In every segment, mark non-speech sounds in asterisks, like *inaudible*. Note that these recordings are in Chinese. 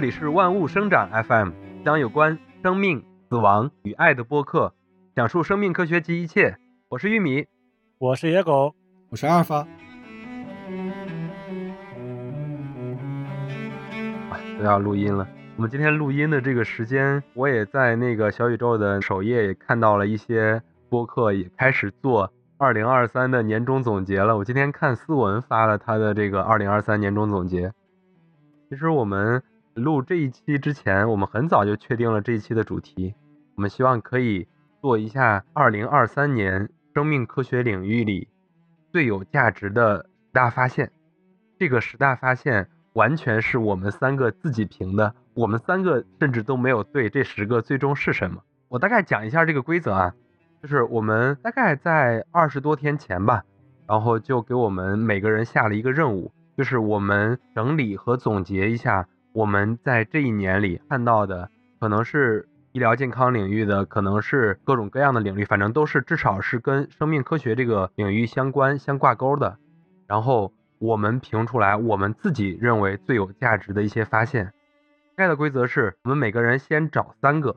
里是万物生长 FM，将有关生命、死亡与爱的播客，讲述生命科学及一切。我是玉米，我是野狗，我是阿尔法。都要录音了。我们今天录音的这个时间，我也在那个小宇宙的首页也看到了一些播客也开始做二零二三的年终总结了。我今天看思文发了他的这个二零二三年终总结。其实我们录这一期之前，我们很早就确定了这一期的主题。我们希望可以做一下二零二三年生命科学领域里最有价值的十大发现。这个十大发现。完全是我们三个自己评的，我们三个甚至都没有对这十个最终是什么。我大概讲一下这个规则啊，就是我们大概在二十多天前吧，然后就给我们每个人下了一个任务，就是我们整理和总结一下我们在这一年里看到的，可能是医疗健康领域的，可能是各种各样的领域，反正都是至少是跟生命科学这个领域相关相挂钩的，然后。我们评出来我们自己认为最有价值的一些发现。大概的规则是我们每个人先找三个，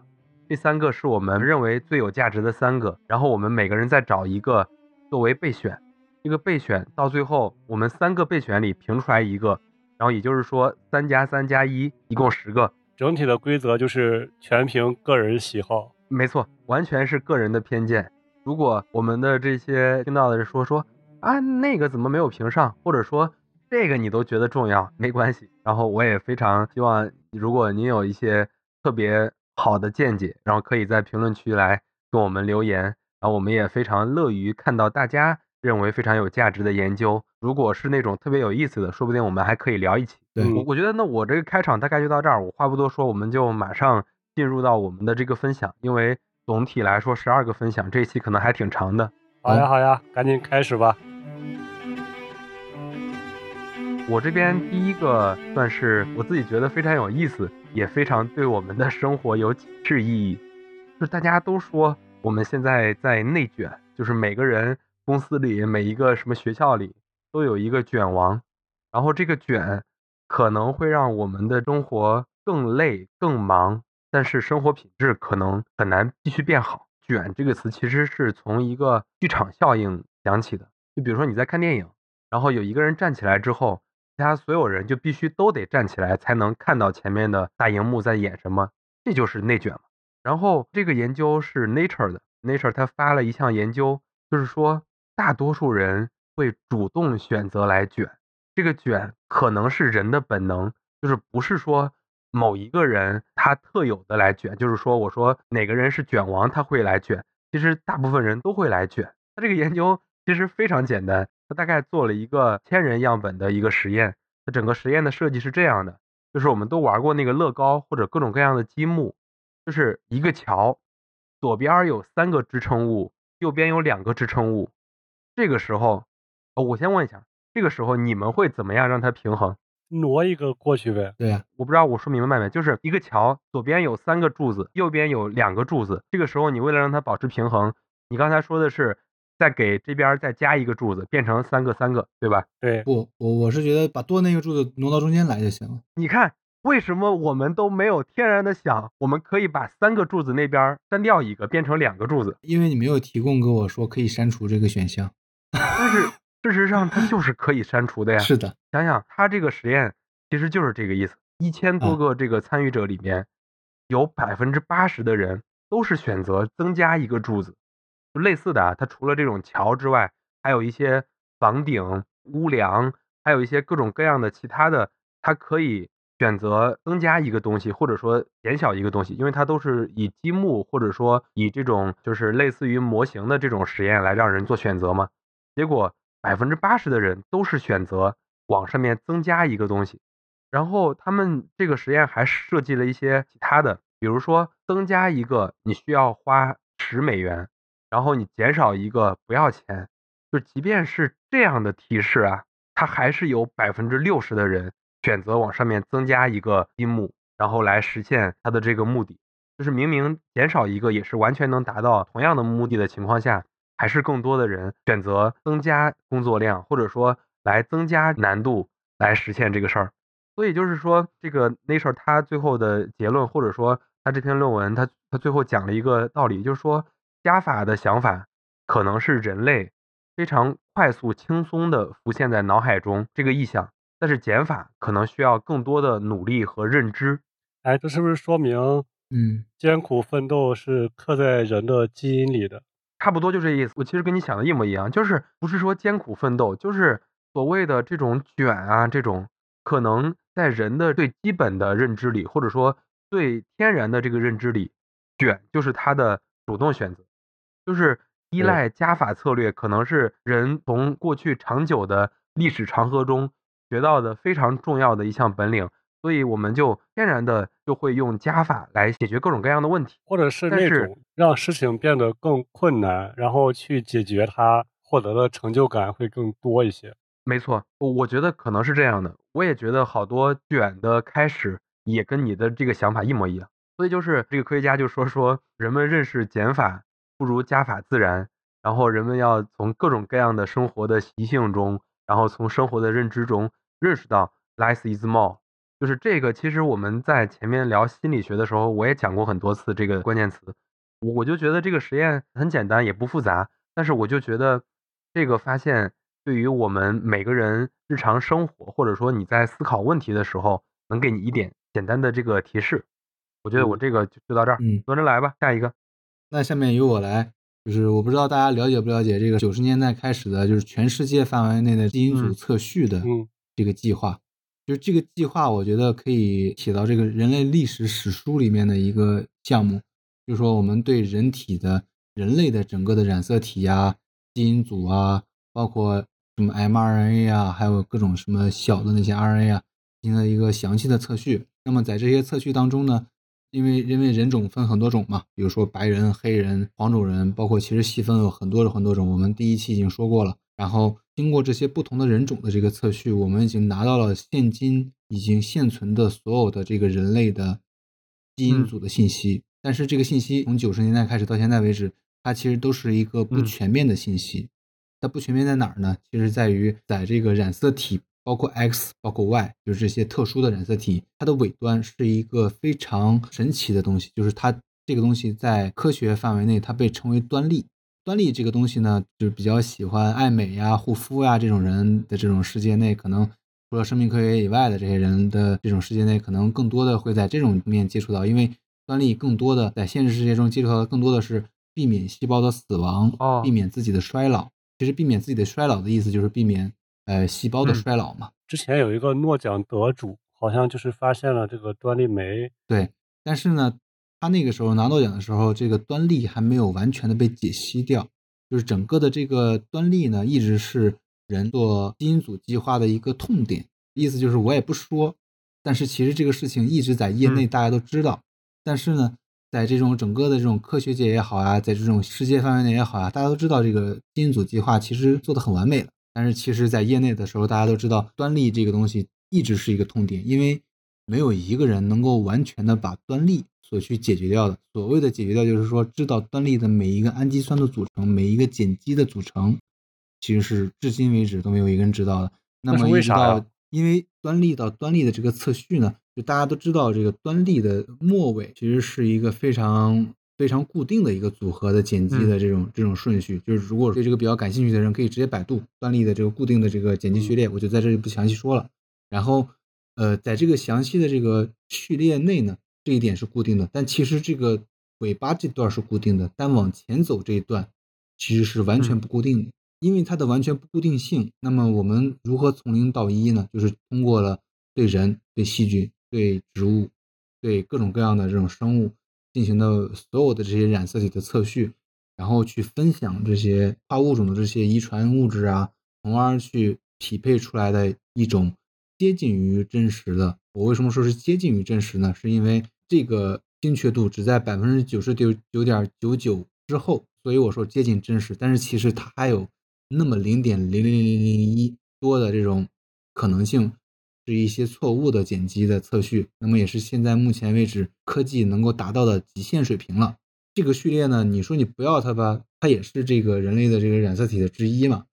这三个是我们认为最有价值的三个，然后我们每个人再找一个作为备选。这个备选到最后，我们三个备选里评出来一个，然后也就是说三加三加一，一共十个。整体的规则就是全凭个人喜好。没错，完全是个人的偏见。如果我们的这些听到的人说说。啊，那个怎么没有评上？或者说这个你都觉得重要，没关系。然后我也非常希望，如果您有一些特别好的见解，然后可以在评论区来跟我们留言。然后我们也非常乐于看到大家认为非常有价值的研究。如果是那种特别有意思的，说不定我们还可以聊一起。对，我我觉得那我这个开场大概就到这儿，我话不多说，我们就马上进入到我们的这个分享。因为总体来说十二个分享，这一期可能还挺长的。好呀好呀，赶紧开始吧。我这边第一个算是我自己觉得非常有意思，也非常对我们的生活有启示意义。就是大家都说我们现在在内卷，就是每个人公司里每一个什么学校里都有一个卷王，然后这个卷可能会让我们的生活更累更忙，但是生活品质可能很难继续变好。卷这个词其实是从一个剧场效应讲起的，就比如说你在看电影，然后有一个人站起来之后。其他所有人就必须都得站起来，才能看到前面的大荧幕在演什么，这就是内卷嘛。然后这个研究是 Nature 的，Nature 他发了一项研究，就是说大多数人会主动选择来卷。这个卷可能是人的本能，就是不是说某一个人他特有的来卷，就是说我说哪个人是卷王他会来卷，其实大部分人都会来卷。他这个研究其实非常简单。他大概做了一个千人样本的一个实验，他整个实验的设计是这样的，就是我们都玩过那个乐高或者各种各样的积木，就是一个桥，左边有三个支撑物，右边有两个支撑物，这个时候，我先问一下，这个时候你们会怎么样让它平衡？挪一个过去呗。对呀，我不知道我说明白没？就是一个桥，左边有三个柱子，右边有两个柱子，这个时候你为了让它保持平衡，你刚才说的是。再给这边再加一个柱子，变成三个三个，对吧？对，不，我我是觉得把多那个柱子挪到中间来就行了。你看，为什么我们都没有天然的想，我们可以把三个柱子那边删掉一个，变成两个柱子？因为你没有提供给我说可以删除这个选项。但是事实上，它就是可以删除的呀。是的，想想他这个实验其实就是这个意思。一千多个这个参与者里面，有百分之八十的人都是选择增加一个柱子。就类似的啊，它除了这种桥之外，还有一些房顶、屋梁，还有一些各种各样的其他的，它可以选择增加一个东西，或者说减小一个东西，因为它都是以积木或者说以这种就是类似于模型的这种实验来让人做选择嘛。结果百分之八十的人都是选择往上面增加一个东西，然后他们这个实验还设计了一些其他的，比如说增加一个你需要花十美元。然后你减少一个不要钱，就即便是这样的提示啊，它还是有百分之六十的人选择往上面增加一个积木，然后来实现它的这个目的。就是明明减少一个也是完全能达到同样的目的的情况下，还是更多的人选择增加工作量，或者说来增加难度来实现这个事儿。所以就是说，这个 Nature 它最后的结论，或者说他这篇论文，他他最后讲了一个道理，就是说加法的想法可能是人类非常快速、轻松的浮现在脑海中这个意象，但是减法可能需要更多的努力和认知。哎，这是不是说明，嗯，艰苦奋斗是刻在人的基因里的？差不多就这意思。我其实跟你想的一模一样，就是不是说艰苦奋斗，就是所谓的这种卷啊，这种可能在人的最基本的认知里，或者说最天然的这个认知里，卷就是他的主动选择，就是依赖加法策略，可能是人从过去长久的历史长河中学到的非常重要的一项本领，所以我们就天然的就会用加法来解决各种各样的问题。或者是那种让事情变得更困难，然后去解决它，获得的成就感会更多一些。没错，我我觉得可能是这样的。我也觉得好多卷的开始也跟你的这个想法一模一样。所以就是这个科学家就说说，人们认识减法不如加法自然，然后人们要从各种各样的生活的习性中，然后从生活的认知中认识到 less is more。就是这个，其实我们在前面聊心理学的时候，我也讲过很多次这个关键词。我我就觉得这个实验很简单，也不复杂，但是我就觉得这个发现对于我们每个人日常生活，或者说你在思考问题的时候，能给你一点简单的这个提示。我觉得我嗯这个就就到这儿，嗯轮着来吧，下一个。那下面由我来，就是我不知道大家了解不了解这个九十年代开始的，就是全世界范围内的基因组嗯测序的嗯这个计划。就这个计划，我觉得可以写到这个人类历史史书里面的一个项目，就是说我们对人体的人类的整个的染色体啊、基因组啊，包括什么 mRNA 啊，还有各种什么小的那些 RNA 啊，进行了一个详细的测序。那么在这些测序当中呢，因为因为人种分很多种嘛，比如说白人、黑人、黄种人，包括其实细分有很多很多种，我们第一期已经说过了。然后经过这些不同的人种的这个测序，我们已经拿到了现今已经现存的所有的这个人类的基因嗯组的信息。但是这个信息从九十年代开始到现在为止，它其实都是一个不嗯全面的信息。它不全面在哪儿呢？其实在于在这个染色体，包括 X、包括 Y，就是这些特殊的染色体，它的尾端是一个非常神奇的东西，就是它这个东西在科学范围内，它被称为端粒。端粒这个东西呢，就是比较喜欢爱美呀、护肤呀这种人的这种世界内，可能除了生命科学以外的这些人的这种世界内，可能更多的会在这种面接触到，因为端粒更多的在现实世界中接触到的更多的是避免细胞的死亡，哦避免自己的衰老。其实避免自己的衰老的意思就是避免呃细胞的嗯衰老嘛。之前有一个诺奖得主，好像就是发现了这个端粒酶。对，但是呢，他那个时候拿诺奖的时候，这个端粒还没有完全的被解析掉，就是整个的这个端粒呢，一直是人做基因组计划的一个痛点。意思就是我也不说，但是其实这个事情一直在业内嗯大家都知道，但是呢，在这种整个的这种科学界也好啊，在这种世界范围内也好啊，大家都知道这个基因组计划其实做的很完美了。但是其实，在业内的时候，大家都知道端粒这个东西一直是一个痛点，因为没有一个人能够完全的把端粒所去解决掉的。所谓的解决掉，就是说知道端粒的每一个氨基酸的组成，每一个碱基的组成，其实是至今为止都没有一个人知道的。那么为啥呀因为端粒到端粒的这个测序呢，就大家都知道，这个端粒的末尾其实是一个非常非常固定的一个组合的碱基的这种、这种顺序。就是如果对这个比较感兴趣的人，可以直接百度端粒的这个固定的这个碱基序列，我就在这里不详细说了。然后，呃，在这个详细的这个序列内呢，这一点是固定的，但其实这个尾巴这段是固定的，但往前走这一段其实是完全嗯不固定的。因为它的完全不固定性，那么我们如何从零到一呢？就是通过了对人、对细菌、对植物、对各种各样的这种生物进行的所有的这些染色体的测序，然后去分享这些跨物种的这些遗传物质啊，从而去匹配出来的一种接近于真实的。我为什么说是接近于真实呢？是因为这个精确度只在百分之九十九点九九之后，所以我说接近真实。但是其实它还有那么零点零零零零零一多的这种可能性，是一些错误的碱基的测序。那么也是现在目前为止科技能够达到的极限水平了。这个序列呢，你说你不要它吧，它也是这个人类的这个染色体的之一嘛。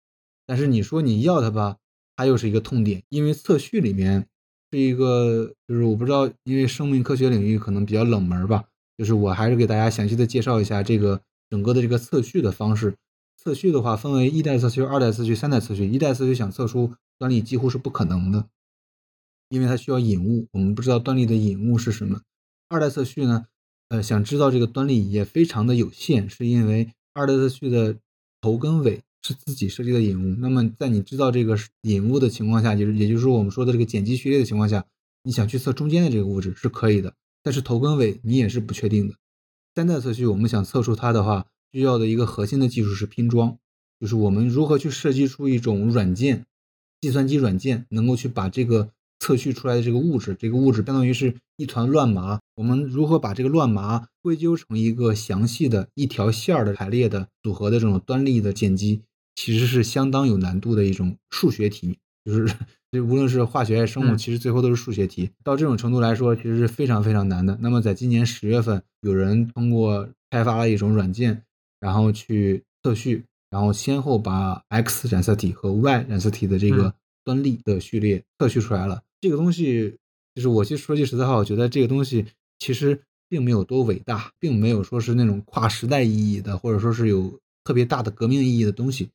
但是你说你要它吧，它又是一个痛点，因为测序里面是一个，就是我不知道，因为生命科学领域可能比较冷门吧，就是我还是给大家详细的介绍一下这个整个的这个测序的方式。测序的话分为一代测序、二代测序、三代测序。一代测序想测出端粒几乎是不可能的，因为它需要引物，我们不知道端粒的引物是什么。二代测序呢，呃，想知道这个端粒也非常的有限，是因为二代测序的头跟尾是自己设计的引物。那么在你知道这个引物的情况下，就是也就是说我们说的这个碱基序列的情况下，你想去测中间的这个物质是可以的，但是头跟尾你也是不确定的。三代测序我们想测出它的话。需要的一个核心的技术是拼装，就是我们如何去设计出一种软件，计算机软件能够去把这个测序出来的这个物质，这个物质相当于是一团乱麻，我们如何把这个乱麻归咎成一个详细的一条线儿的排列的组合的这种端粒的碱基，其实是相当有难度的一种数学题，就是这无论是化学还是生物，其实最后都是数学题。到这种程度来说，其实是非常非常难的。那么在今年十月份，有人通过开发了一种软件。然后去测序，然后先后把 X 染色体和 Y 染色体的这个端粒的序列测序出来了。这个东西，就是我其实说句实在话，我觉得这个东西其实并没有多伟大，并没有说是那种跨时代意义的，或者说是有特别大的革命意义的东西。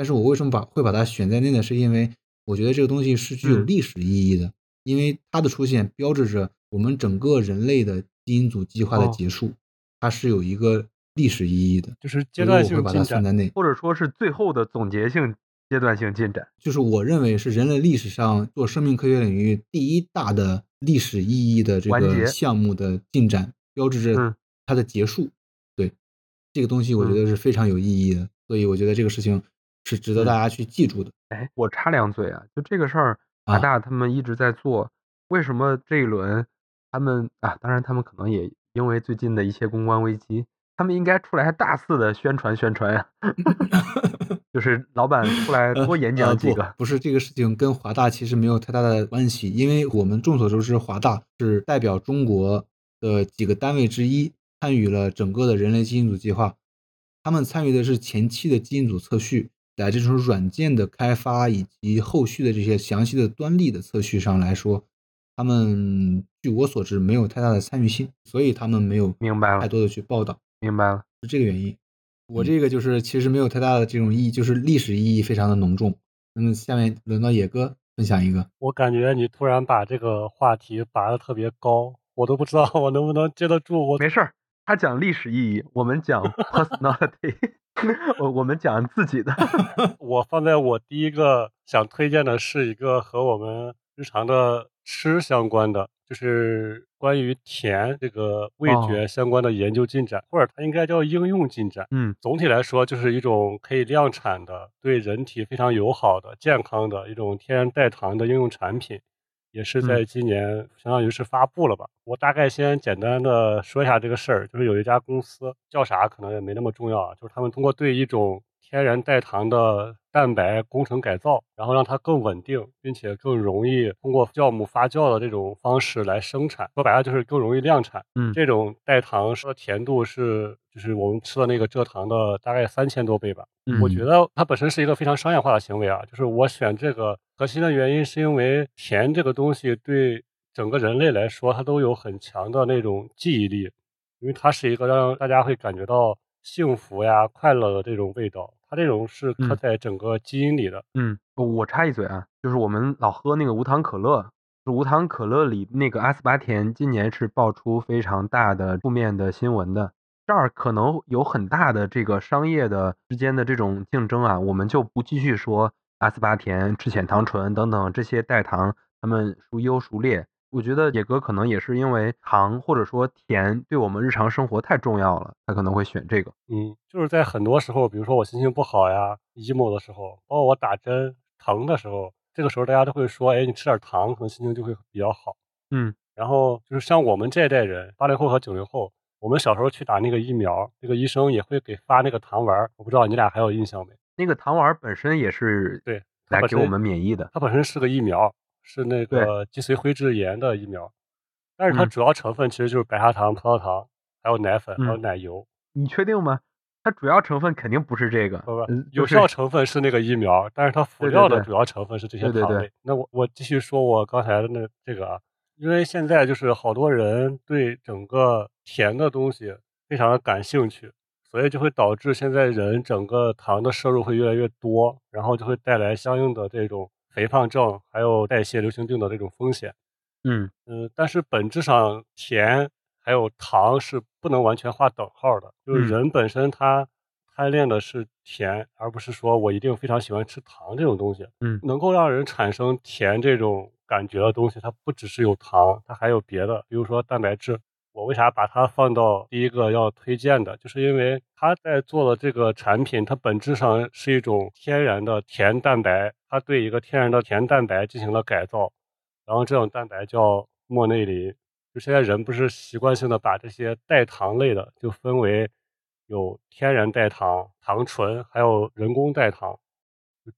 但是我为什么把会把它选在内呢？是因为我觉得这个东西是具有历史意义的，因为它的出现标志着我们整个人类的基因组计划的结束，它是有一个。历史意义的，就是阶段性把它算在内，或者说是最后的总结性阶段性进展。就是我认为是人类历史上做生命科学领域第一大的历史意义的这个项目的进展，标志着它的结束。对这个东西，我觉得是非常有意义的，所以我觉得这个事情是值得大家去记住的。哎，我插两嘴啊，就这个事儿，华大他们一直在做，为什么这一轮他们啊？当然，他们可能也因为最近的一些公关危机。他们应该出来大肆的宣传宣传呀，*laughs* 就是老板出来多演讲几个。不是这个事情跟华大其实没有太大的关系，因为我们众所周知，华大是代表中国的几个单位之一，参与了整个的人类基因组计划。他们参与的是前期的基因组测序，在这种软件的开发以及后续的这些详细的端粒的测序上来说。他们据我所知没有太大的参与性，所以他们没有明白了太多的去报道。明白了，是这个原因。我这个就是其实没有太大的这种意义，就是历史意义非常的浓重。那么下面轮到野哥分享一个。我感觉你突然把这个话题拔得特别高，我都不知道我能不能接得住。我没事儿，他讲历史意义，我们讲 *laughs* personality，*laughs* 我我们讲自己的。*laughs* 我放在我第一个想推荐的是一个和我们日常的。吃相关的，就是关于甜这个味觉相关的研究进展，或者它应该叫应用进展。嗯，总体来说，就是一种可以量产的、对人体非常友好的、健康的一种天然代糖的应用产品，也是在今年相当于是发布了吧。我大概先简单的说一下这个事儿，就是有一家公司叫啥可能也没那么重要啊，就是他们通过对一种天然代糖的蛋白工程改造，然后让它更稳定，并且更容易通过酵母发酵的这种方式来生产。说白了就是更容易量产。嗯，这种代糖的甜度是就是我们吃的那个蔗糖的大概三千多倍吧。嗯，我觉得它本身是一个非常商业化的行为啊。就是我选这个核心的原因是因为甜这个东西对整个人类来说，它都有很强的那种记忆力，因为它是一个让大家会感觉到幸福呀、快乐的这种味道。它这种是刻在整个基因里的。嗯，我插一嘴啊，就是我们老喝那个无糖可乐，无糖可乐里那个阿斯巴甜，今年是爆出非常大的负面的新闻的。这儿可能有很大的这个商业的之间的这种竞争啊，我们就不继续说阿斯巴甜、赤藓糖醇等等这些代糖，它们孰优孰劣。我觉得野哥可能也是因为糖或者说甜对我们日常生活太重要了，他可能会选这个。嗯，就是在很多时候，比如说我心情不好呀、emo 的时候，包括我打针疼的时候，这个时候大家都会说：“哎，你吃点糖，可能心情就会比较好。”嗯，然后就是像我们这一代人，八零后和九零后，我们小时候去打那个疫苗，那个医生也会给发那个糖丸儿。我不知道你俩还有印象没？那个糖丸本身也是对来给我们免疫的，它本身是个疫苗。是那个脊髓灰质炎的疫苗，但是它主要成分其实就是白砂糖、葡萄糖，还有奶粉，还有奶油。你确定吗？它主要成分肯定不是这个，不不嗯，有效成分是那个疫苗，但是它辅料的主要成分是这些对对对糖类。那我我继续说我刚才的那这个啊，因为现在就是好多人对整个甜的东西非常的感兴趣，所以就会导致现在人整个糖的摄入会越来越多，然后就会带来相应的这种肥胖症，还有代谢流行病的这种风险。嗯嗯，但是本质上甜还有糖是不能完全划等号的，就是嗯人本身他贪恋的是甜，而不是说我一定非常喜欢吃糖这种东西。嗯能够让人产生甜这种感觉的东西，它不只是有糖，它还有别的，比如说蛋白质。我为啥把它放到第一个要推荐的？就是因为它在做的这个产品，它本质上是一种天然的甜蛋白，它对一个天然的甜蛋白进行了改造，然后这种蛋白叫莫内林。就现在人不是习惯性的把这些代糖类的就分为有天然代糖、糖醇，还有人工代糖。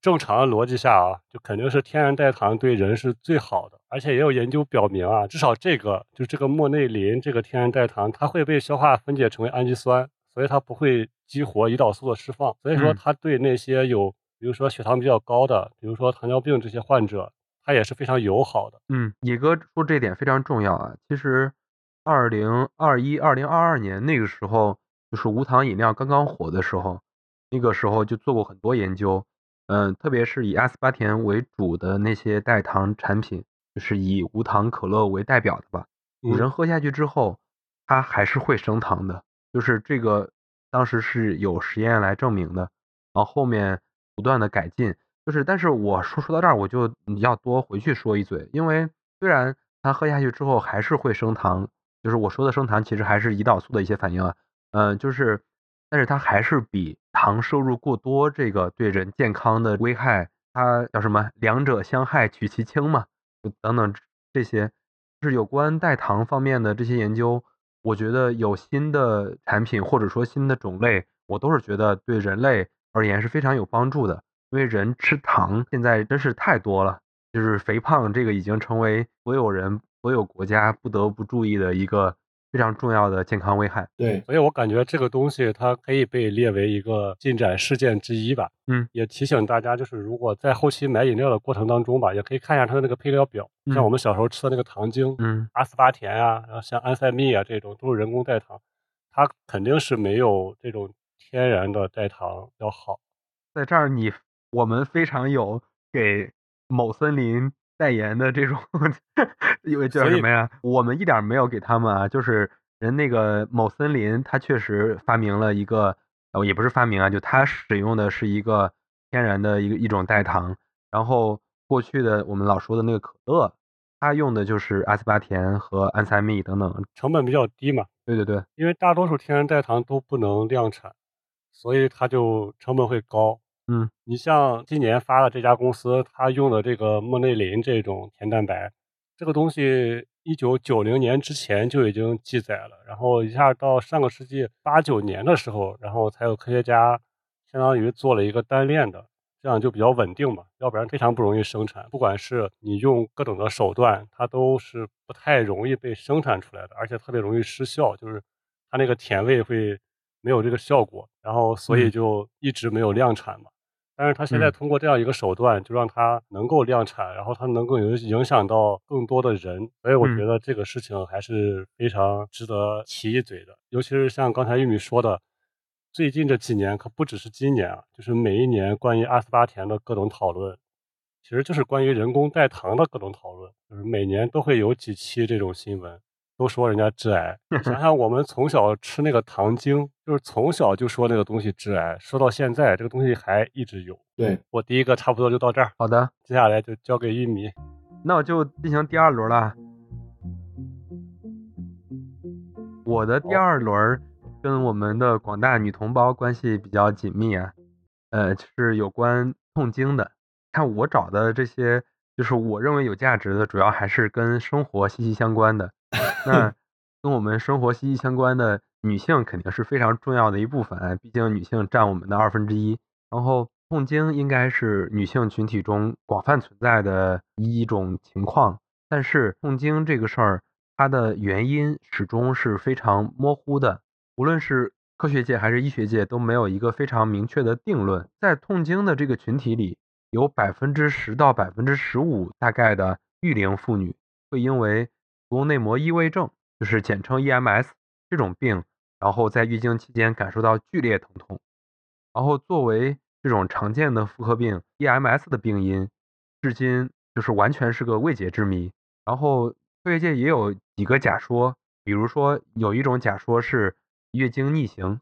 正常的逻辑下啊，就肯定是天然代糖对人是最好的，而且也有研究表明啊，至少这个就这个莫内林这个天然代糖，它会被消化分解成为氨基酸，所以它不会激活胰岛素的释放，所以说嗯它对那些有比如说血糖比较高的，比如说糖尿病这些患者，它也是非常友好的。嗯，野哥说这点非常重要啊。其实，二零二一、二零二二年那个时候，就是无糖饮料刚刚火的时候，那个时候就做过很多研究，嗯，特别是以阿斯巴甜为主的那些代糖产品，就是以无糖可乐为代表的吧。嗯人喝下去之后，它还是会升糖的，就是这个当时是有实验来证明的，然后后面不断的改进。就是，但是我说说到这儿，我就要多回去说一嘴，因为虽然它喝下去之后还是会升糖，就是我说的升糖其实还是胰岛素的一些反应啊，嗯、就是，但是它还是比糖摄入过多这个对人健康的危害，它叫什么？两者相害取其轻嘛，等等这些，就是有关代糖方面的这些研究，我觉得有新的产品或者说新的种类，我都是觉得对人类而言是非常有帮助的。因为人吃糖现在真是太多了，就是肥胖这个已经成为所有人、所有国家不得不注意的一个非常重要的健康危害。对，所以我感觉这个东西它可以被列为一个进展事件之一吧。嗯，也提醒大家，就是如果在后期买饮料的过程当中吧，也可以看一下它的那个配料表，嗯像我们小时候吃的那个糖精，嗯阿斯巴甜啊，然后像安赛蜜啊这种都是人工代糖，它肯定是没有这种天然的代糖要好。在这儿你我们非常有给某森林代言的这种，*laughs* 因为叫什么呀？我们一点没有给他们啊，就是人那个某森林，他确实发明了一个，呃，也不是发明啊，就他使用的是一个天然的一个一种代糖，然后过去的我们老说的那个可乐，它用的就是阿斯巴甜和安赛蜜等等。成本比较低嘛，对对对，因为大多数天然代糖都不能量产，所以它就成本会高。嗯，你像今年发的这家公司，它用的这个莫内林这种甜蛋白，这个东西一九九零年之前就已经记载了，然后一下到上个世纪八九年的时候，然后才有科学家相当于做了一个单链的，这样就比较稳定嘛，要不然非常不容易生产。不管是你用各种的手段，它都是不太容易被生产出来的，而且特别容易失效，就是它那个甜味会没有这个效果，然后所以嗯就一直没有量产嘛。但是它现在嗯通过这样一个手段，就让它能够量产，然后它能够影影响到更多的人，所以我嗯觉得这个事情还是非常值得提一嘴的。尤其是像刚才玉米说的，最近这几年可不只是今年啊，就是每一年关于阿斯巴甜的各种讨论，其实就是关于人工代糖的各种讨论，就是每年都会有几期这种新闻，都说人家致癌。你想 *laughs* 想，我们从小吃那个糖精，就是从小就说那个东西致癌，说到现在，这个东西还一直有。对，我第一个差不多就到这儿，好的，接下来就交给玉米。那我就进行第二轮了。我的第二轮跟我们的广大女同胞关系比较紧密啊，呃，就是有关痛经的。看我找的这些，就是我认为有价值的，主要还是跟生活息息相关的。那跟我们生活息息相关的女性肯定是非常重要的一部分，毕竟女性占我们的二分之一。然后痛经应该是女性群体中广泛存在的一种情况，但是痛经这个事儿，它的原因始终是非常模糊的。无论是科学界还是医学界都没有一个非常明确的定论。在痛经的这个群体里，有百分之十到百分之十五大概的育龄妇女会因为子宫内膜异位症，就是简称 EMS 这种病，然后在月经期间感受到剧烈疼痛。然后作为这种常见的妇科病，EMS 的病因至今就是完全是个未解之谜。然后科学界也有几个假说，比如说有一种假说是。月经逆行，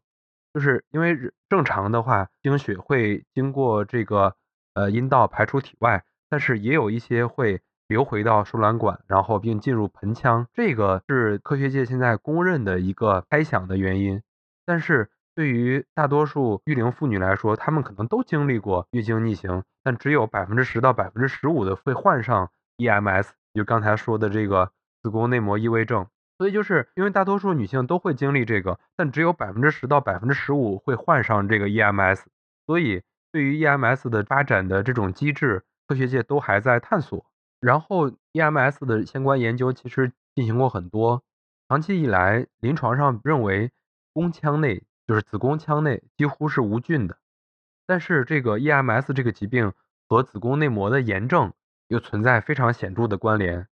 就是因为正常的话，经血会经过这个呃阴道排出体外，但是也有一些会流回到输卵管，然后并进入盆腔，这个是科学界现在公认的一个猜想的原因。但是对于大多数育龄妇女来说，她们可能都经历过月经逆行，但只有百分之十到百分之十五的会患上 EMS，就刚才说的这个子宫内膜异位症。所以就是因为大多数女性都会经历这个，但只有百分之十到百分之十五会患上这个 EMS。所以对于 EMS 的发展的这种机制，科学界都还在探索。然后 EMS 的相关研究其实进行过很多，长期以来临床上认为宫腔内就是子宫腔内几乎是无菌的，但是这个 EMS 这个疾病和子宫内膜的炎症又存在非常显著的关联。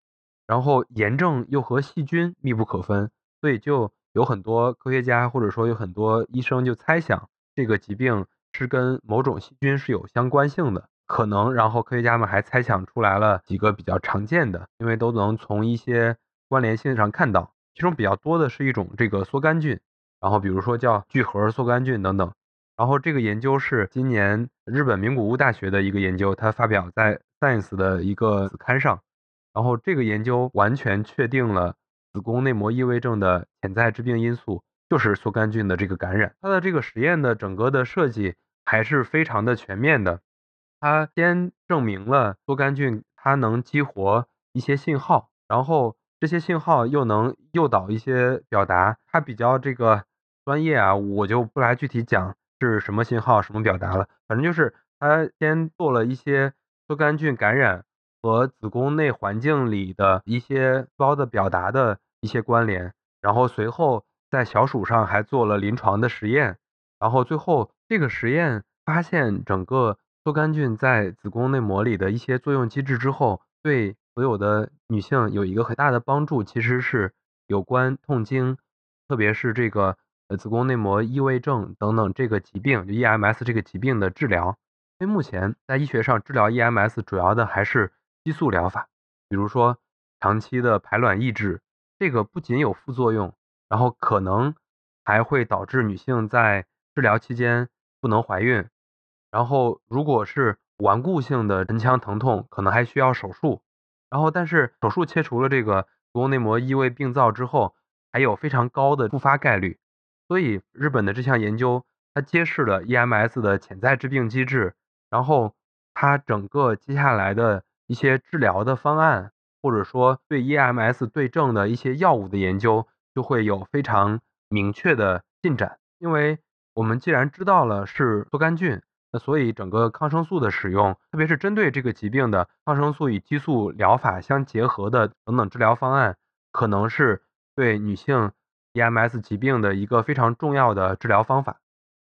然后炎症又和细菌密不可分，所以就有很多科学家或者说有很多医生就猜想这个疾病是跟某种细菌是有相关性的，可能。然后科学家们还猜想出来了几个比较常见的，因为都能从一些关联性上看到，其中比较多的是一种这个缩杆菌，然后比如说叫聚合缩杆菌等等。然后这个研究是今年日本名古屋大学的一个研究，它发表在 Science 的一个子刊上。然后这个研究完全确定了子宫内膜异位症的潜在致病因素就是缩杆菌的这个感染。它的这个实验的整个的设计还是非常的全面的。它先证明了缩杆菌它能激活一些信号，然后这些信号又能诱导一些表达。它比较这个专业啊，我就不来具体讲是什么信号、什么表达了。反正就是它先做了一些缩杆菌感染。和子宫内环境里的一些高的表达的一些关联，然后随后在小鼠上还做了临床的实验，然后最后这个实验发现整个缩杆菌在子宫内膜里的一些作用机制之后，对所有的女性有一个很大的帮助，其实是有关痛经，特别是这个呃子宫内膜异位症等等这个疾病，就 EMS 这个疾病的治疗。因为目前在医学上治疗 EMS 主要的还是。激素疗法，比如说长期的排卵抑制，这个不仅有副作用，然后可能还会导致女性在治疗期间不能怀孕。然后如果是顽固性的盆腔疼痛，可能还需要手术。然后但是手术切除了这个子宫内膜异位病灶之后，还有非常高的复发概率。所以日本的这项研究，它揭示了 EMS 的潜在致病机制，然后它整个接下来的。一些治疗的方案，或者说对 EMS 对症的一些药物的研究，就会有非常明确的进展。因为我们既然知道了是缩杆菌，那所以整个抗生素的使用，特别是针对这个疾病的抗生素与激素疗法相结合的等等治疗方案，可能是对女性 EMS 疾病的一个非常重要的治疗方法。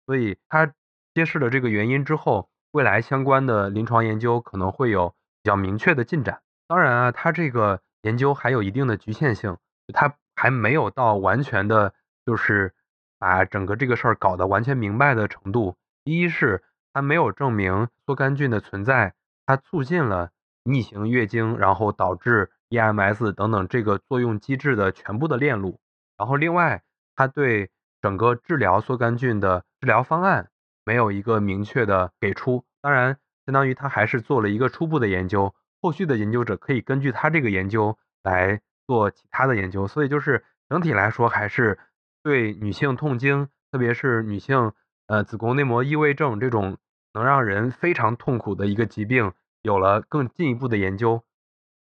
所以它揭示了这个原因之后，未来相关的临床研究可能会有。比较明确的进展，当然啊，它这个研究还有一定的局限性，它还没有到完全的，就是把整个这个事儿搞得完全明白的程度。一是它没有证明缩杆菌的存在，它促进了逆行月经，然后导致 EMS 等等这个作用机制的全部的链路。然后另外，它对整个治疗缩杆菌的治疗方案没有一个明确的给出。当然。相当于他还是做了一个初步的研究，后续的研究者可以根据他这个研究来做其他的研究，所以就是整体来说还是对女性痛经，特别是女性呃子宫内膜异位症这种能让人非常痛苦的一个疾病有了更进一步的研究，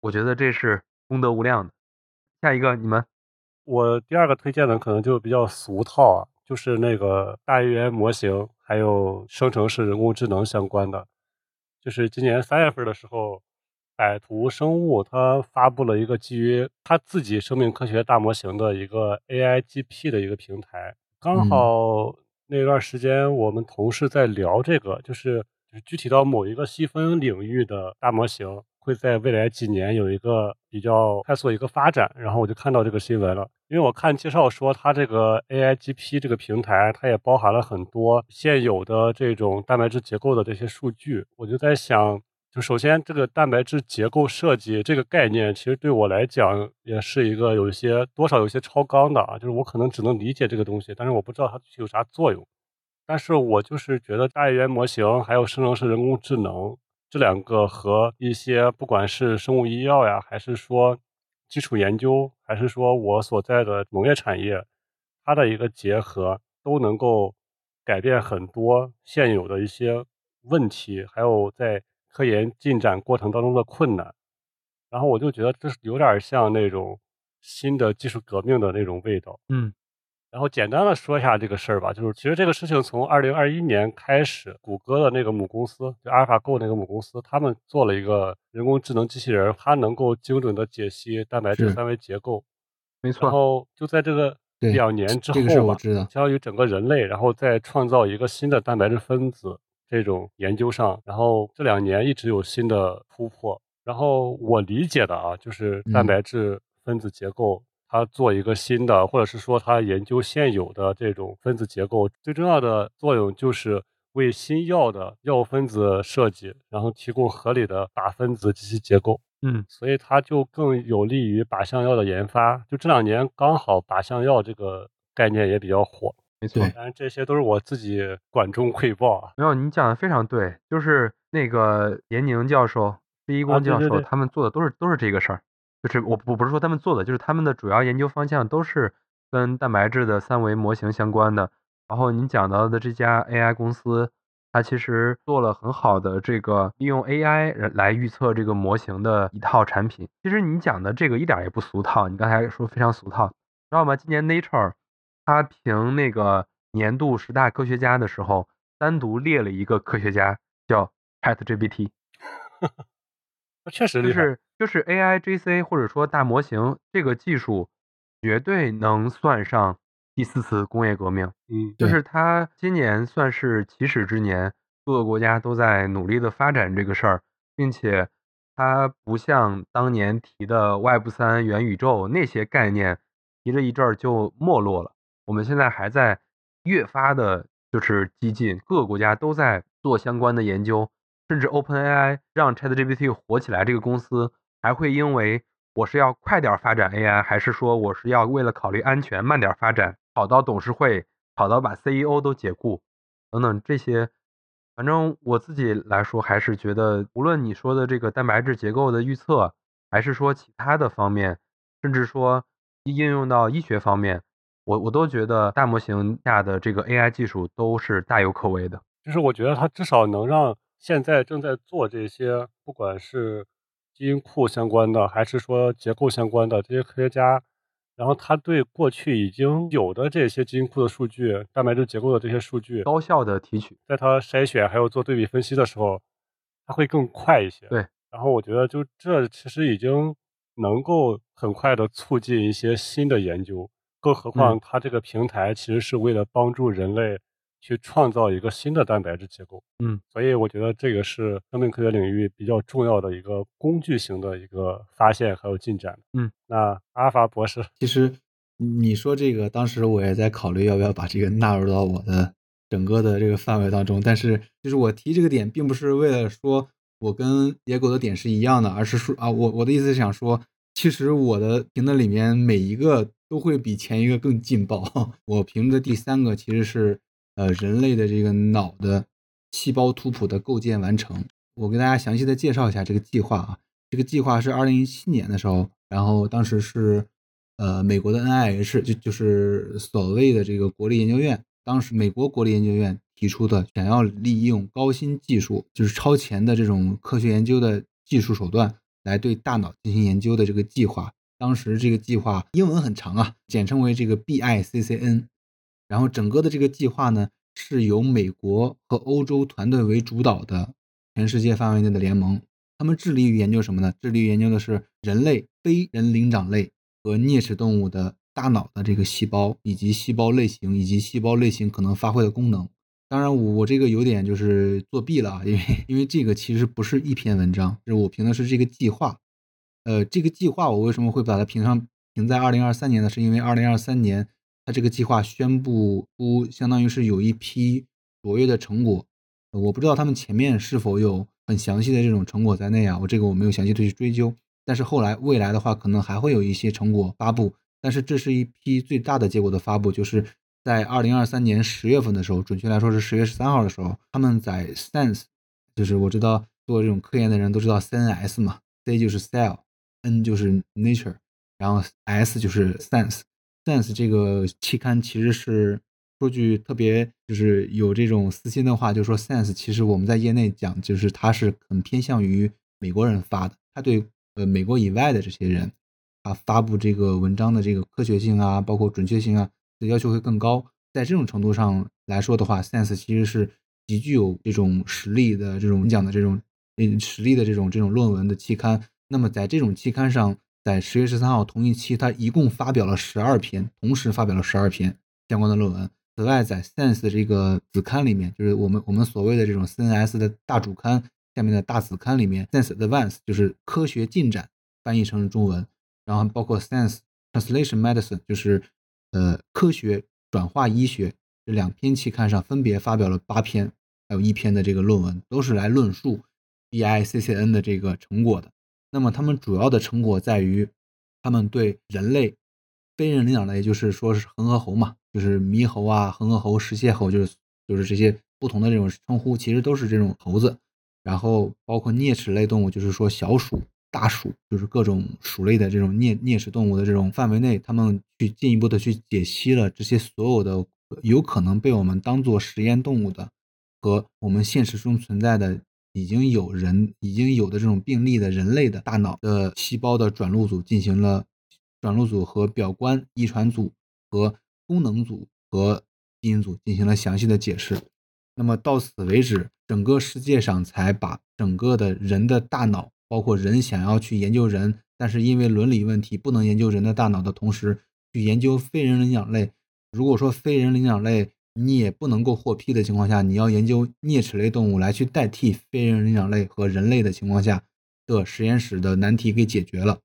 我觉得这是功德无量的。下一个你们，我第二个推荐的可能就比较俗套啊，就是那个大语言模型还有生成式人工智能相关的。就是今年三月份的时候，百图生物它发布了一个基于它自己生命科学大模型的一个 AI GP 的一个平台。刚好那段时间我们同事在聊这个，就是就是具体到某一个细分领域的大模型。会在未来几年有一个比较快速的一个发展，然后我就看到这个新闻了。因为我看介绍说，它这个 AIGP 这个平台，它也包含了很多现有的这种蛋白质结构的这些数据。我就在想，就首先这个蛋白质结构设计这个概念，其实对我来讲也是一个有一些多少有些超纲的啊，就是我可能只能理解这个东西，但是我不知道它具体有啥作用。但是我就是觉得大语言模型还有生成式人工智能。这两个和一些不管是生物医药呀，还是说基础研究，还是说我所在的农业产业，它的一个结合，都能够改变很多现有的一些问题，还有在科研进展过程当中的困难。然后我就觉得这是有点像那种新的技术革命的那种味道。嗯。然后简单的说一下这个事儿吧，就是其实这个事情从二零二一年开始，谷歌的那个母公司就阿尔法 Go 那个母公司，他们做了一个人工智能机器人，它能够精准的解析蛋白质三维结构。没错。然后就在这个两年之后吧，相当于整个人类，然后再创造一个新的蛋白质分子这种研究上，然后这两年一直有新的突破。然后我理解的啊，就是蛋白质分子结构。它做一个新的，或者是说它研究现有的这种分子结构，最重要的作用就是为新药的药分子设计，然后提供合理的靶分子及其结构。嗯，所以它就更有利于靶向药的研发。就这两年刚好靶向药这个概念也比较火。没错，当然这些都是我自己管中窥豹啊。没有，你讲的非常对，就是那个严宁教授、施一公教授他们做的都是都是这个事儿。就是我我不是说他们做的，就是他们的主要研究方向都是跟蛋白质的三维模型相关的。然后您讲到的这家 AI 公司，它其实做了很好的这个利用 AI 来预测这个模型的一套产品。其实你讲的这个一点也不俗套，你刚才说非常俗套，知道吗？今年 Nature 它评那个年度十大科学家的时候，单独列了一个科学家叫 ChatGPT。*laughs* 确实就是就是 A I G C 或者说大模型这个技术，绝对能算上第四次工业革命。嗯，就是它今年算是起始之年，各个国家都在努力的发展这个事儿，并且它不像当年提的 Web 三、元宇宙那些概念，提了一阵儿就没落了。我们现在还在越发的就是激进，各个国家都在做相关的研究。甚至 OpenAI 让 ChatGPT 火起来，这个公司还会因为我是要快点发展 AI，还是说我是要为了考虑安全慢点发展，跑到董事会，跑到把 CEO 都解雇等等这些，反正我自己来说还是觉得，无论你说的这个蛋白质结构的预测，还是说其他的方面，甚至说应用到医学方面，我我都觉得大模型下的这个 AI 技术都是大有可为的。就是我觉得它至少能让。现在正在做这些，不管是基因库相关的，还是说结构相关的这些科学家，然后他对过去已经有的这些基因库的数据、蛋白质结构的这些数据高效的提取，在他筛选还有做对比分析的时候，他会更快一些。对，然后我觉得就这其实已经能够很快的促进一些新的研究，更何况它这个平台其实是为了帮助人类。去创造一个新的蛋白质结构，嗯，所以我觉得这个是生命科学领域比较重要的一个工具型的一个发现还有进展，嗯，那阿尔法博士，其实你说这个，当时我也在考虑要不要把这个纳入到我的整个的这个范围当中，但是就是我提这个点，并不是为了说我跟野狗的点是一样的，而是说啊，我我的意思是想说，其实我的评论里面每一个都会比前一个更劲爆，*laughs* 我评的第三个其实是。呃，人类的这个脑的细胞图谱的构建完成，我给大家详细的介绍一下这个计划啊。这个计划是二零一七年的时候，然后当时是呃美国的 NIH 就就是所谓的这个国立研究院，当时美国国立研究院提出的，想要利用高新技术，就是超前的这种科学研究的技术手段来对大脑进行研究的这个计划。当时这个计划英文很长啊，简称为这个 BICCN。然后整个的这个计划呢，是由美国和欧洲团队为主导的全世界范围内的联盟。他们致力于研究什么呢？致力于研究的是人类非人灵长类和啮齿动物的大脑的这个细胞以及细胞类型以及细胞类型可能发挥的功能。当然，我我这个有点就是作弊了啊，因为因为这个其实不是一篇文章，是我评的是这个计划。呃，这个计划我为什么会把它评上评在二零二三年呢？是因为二零二三年它这个计划宣布出，相当于是有一批卓越的成果。我不知道他们前面是否有很详细的这种成果在内啊，我这个我没有详细的去追究。但是后来未来的话，可能还会有一些成果发布。但是这是一批最大的结果的发布，就是。在二零二三年十月份的时候，准确来说是十月十三号的时候，他们在 Science，就是我知道做这种科研的人都知道 CNS 嘛，C 就是 Cell N 就是 Nature，然后 S 就是 Science。Science 这个期刊其实是说句特别就是有这种私心的话，就是说 Science 其实我们在业内讲，就是它是很偏向于美国人发的，它对呃美国以外的这些人，啊发布这个文章的这个科学性啊，包括准确性啊。的要求会更高，在这种程度上来说的话，Science 其实是极具有这种实力的这种讲的这种嗯实力的这种这种论文的期刊。那么在这种期刊上，在十月十三号同一期，它一共发表了十二篇，同时发表了十二篇相关的论文。此外，在 Science 这个子刊里面，就是我们我们所谓的这种 CNS 的大主刊下面的大子刊里面，Science Advance 就是科学进展翻译成中文，然后包括 Science Translation Medicine 就是。呃，科学转化医学这两篇期刊上分别发表了八篇，还有一篇的这个论文，都是来论述 BICCN 的这个成果的。那么他们主要的成果在于，他们对人类非人领养类，就是说是恒河猴嘛，就是猕猴啊、恒河猴、石蟹猴，就是就是这些不同的这种称呼，其实都是这种猴子。然后包括啮齿类动物，就是说小鼠。大鼠就是各种鼠类的这种啮啮齿动物的这种范围内，他们去进一步的去解析了这些所有的有可能被我们当做实验动物的和我们现实中存在的已经有人已经有的这种病例的人类的大脑的细胞的转录组进行了转录组和表观遗传组和功能组和基因组进行了详细的解释。那么到此为止，整个世界上才把整个的人的大脑。包括人想要去研究人，但是因为伦理问题不能研究人的大脑的同时，去研究非人领养类。如果说非人领养类你也不能够获批的情况下，你要研究啮齿类动物来去代替非人灵长类和人类的情况下的实验室的难题给解决了。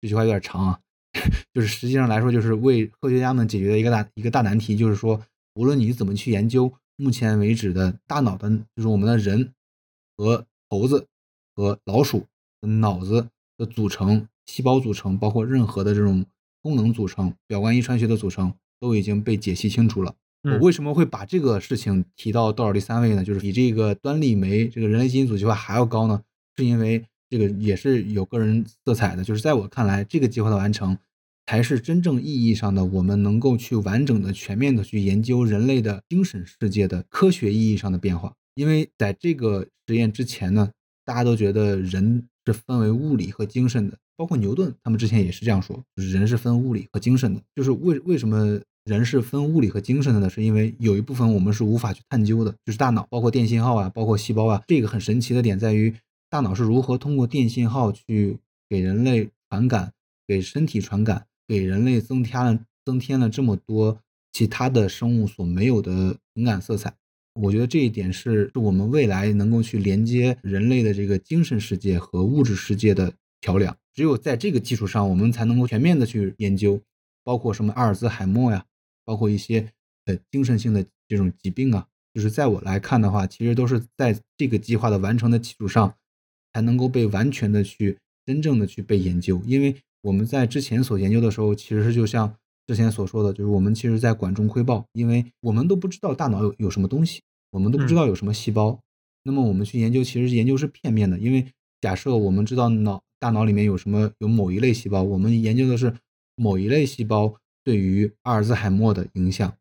这句话有点长啊，*laughs* 就是实际上来说，就是为科学家们解决的一个大一个大难题，就是说，无论你怎么去研究，目前为止的大脑的，就是我们的人和猴子。和老鼠脑子的组成、细胞组成，包括任何的这种功能组成、表观遗传学的组成，都已经被解析清楚了。我为什么会把这个事情提到倒数第三位呢？就是比这个端粒酶这个人类基因组计划还要高呢？是因为这个也是有个人色彩的。就是在我看来，这个计划的完成，才是真正意义上的我们能够去完整的、全面的去研究人类的精神世界的科学意义上的变化。因为在这个实验之前呢。大家都觉得人是分为物理和精神的，包括牛顿，他们之前也是这样说，就是人是分物理和精神的。就是为为什么人是分物理和精神的呢？是因为有一部分我们是无法去探究的，就是大脑，包括电信号啊，包括细胞啊。这个很神奇的点在于，大脑是如何通过电信号去给人类传感，给身体传感，给人类增添了增添了这么多其他的生物所没有的情感色彩。我觉得这一点是是我们未来能够去连接人类的这个精神世界和物质世界的桥梁。只有在这个基础上，我们才能够全面的去研究，包括什么阿尔兹海默呀，包括一些呃精神性的这种疾病啊。就是在我来看的话，其实都是在这个计划的完成的基础上，才能够被完全的去真正的去被研究。因为我们在之前所研究的时候，其实是就像。之前所说的就是我们其实，在管中窥豹，因为我们都不知道大脑有有什么东西，我们都不知道有什么细胞。那么我们去研究，其实研究是片面的，因为假设我们知道脑大脑里面有什么有某一类细胞，我们研究的是某一类细胞对于阿尔兹海默的影响，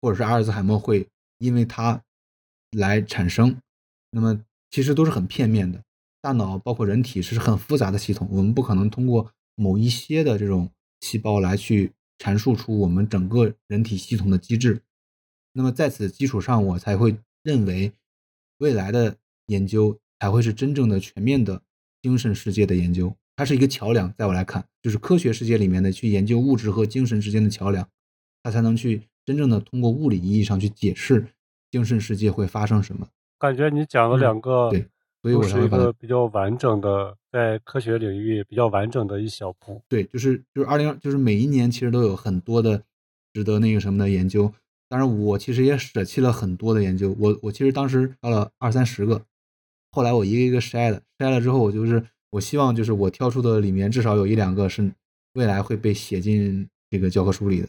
或者是阿尔兹海默会因为它来产生。那么其实都是很片面的。大脑包括人体是很复杂的系统，我们不可能通过某一些的这种细胞来去。阐述出我们整个人体系统的机制，那么在此基础上，我才会认为未来的研究才会是真正的全面的精神世界的研究。它是一个桥梁，在我来看，就是科学世界里面的去研究物质和精神之间的桥梁，它才能去真正的通过物理意义上去解释精神世界会发生什么。感觉你讲了两个，对，所以我是一才会把它个比较完整的，在科学领域比较完整的一小步。对，就是就是二零就是每一年其实都有很多的值得那个什么的研究，当然我其实也舍弃了很多的研究，我我其实当时到了二三十个，后来我一个一个筛了，筛了之后我就是我希望就是我挑出的里面至少有一两个是未来会被写进这个教科书里的。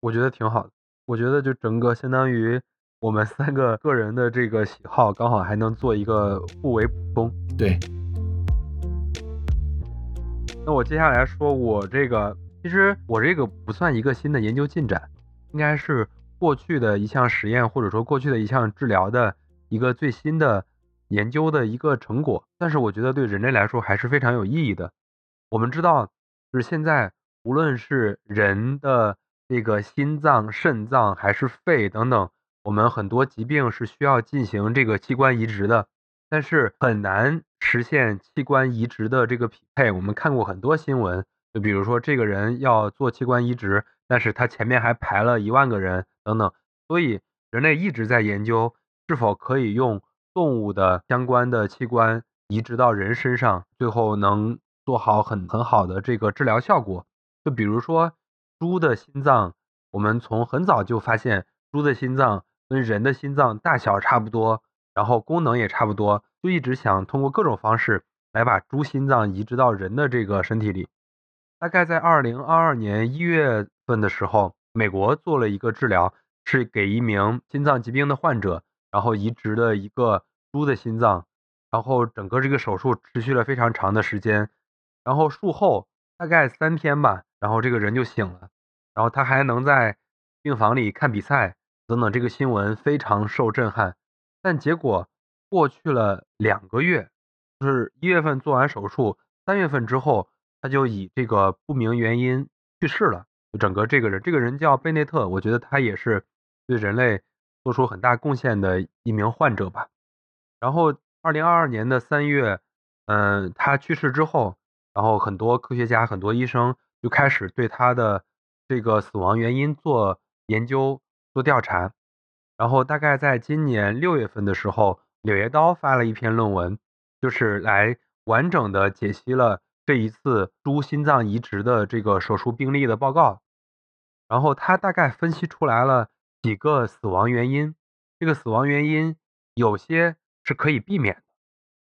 我觉得挺好的。我觉得就整个相当于我们三个个人的这个喜好，刚好还能做一个互为补充。对，那我接下来说，我这个其实我这个不算一个新的研究进展，应该是过去的一项实验，或者说过去的一项治疗的一个最新的研究的一个成果。但是我觉得对人类来说还是非常有意义的。我们知道，就是现在无论是人的这个心脏、肾脏还是肺等等，我们很多疾病是需要进行这个器官移植的。但是很难实现器官移植的这个匹配。我们看过很多新闻，就比如说这个人要做器官移植，但是他前面还排了一万个人等等。所以人类一直在研究是否可以用动物的相关的器官移植到人身上，最后能做好很很好的这个治疗效果。就比如说猪的心脏，我们从很早就发现猪的心脏跟人的心脏大小差不多。然后功能也差不多，就一直想通过各种方式来把猪心脏移植到人的这个身体里。大概在二零二二年一月份的时候，美国做了一个治疗，是给一名心脏疾病的患者，然后移植了一个猪的心脏。然后整个这个手术持续了非常长的时间。然后术后大概三天吧，然后这个人就醒了，然后他还能在病房里看比赛等等。这个新闻非常受震撼。但结果过去了两个月，就是一月份做完手术，三月份之后，他就以这个不明原因去世了。整个这个人，这个人叫贝内特，我觉得他也是对人类做出很大贡献的一名患者吧。然后，二零二二年的三月，嗯，他去世之后，然后很多科学家、很多医生就开始对他的这个死亡原因做研究、做调查。然后大概在今年六月份的时候，《柳叶刀》发了一篇论文，就是来完整的解析了这一次猪心脏移植的这个手术病例的报告。然后他大概分析出来了几个死亡原因，这个死亡原因有些是可以避免的。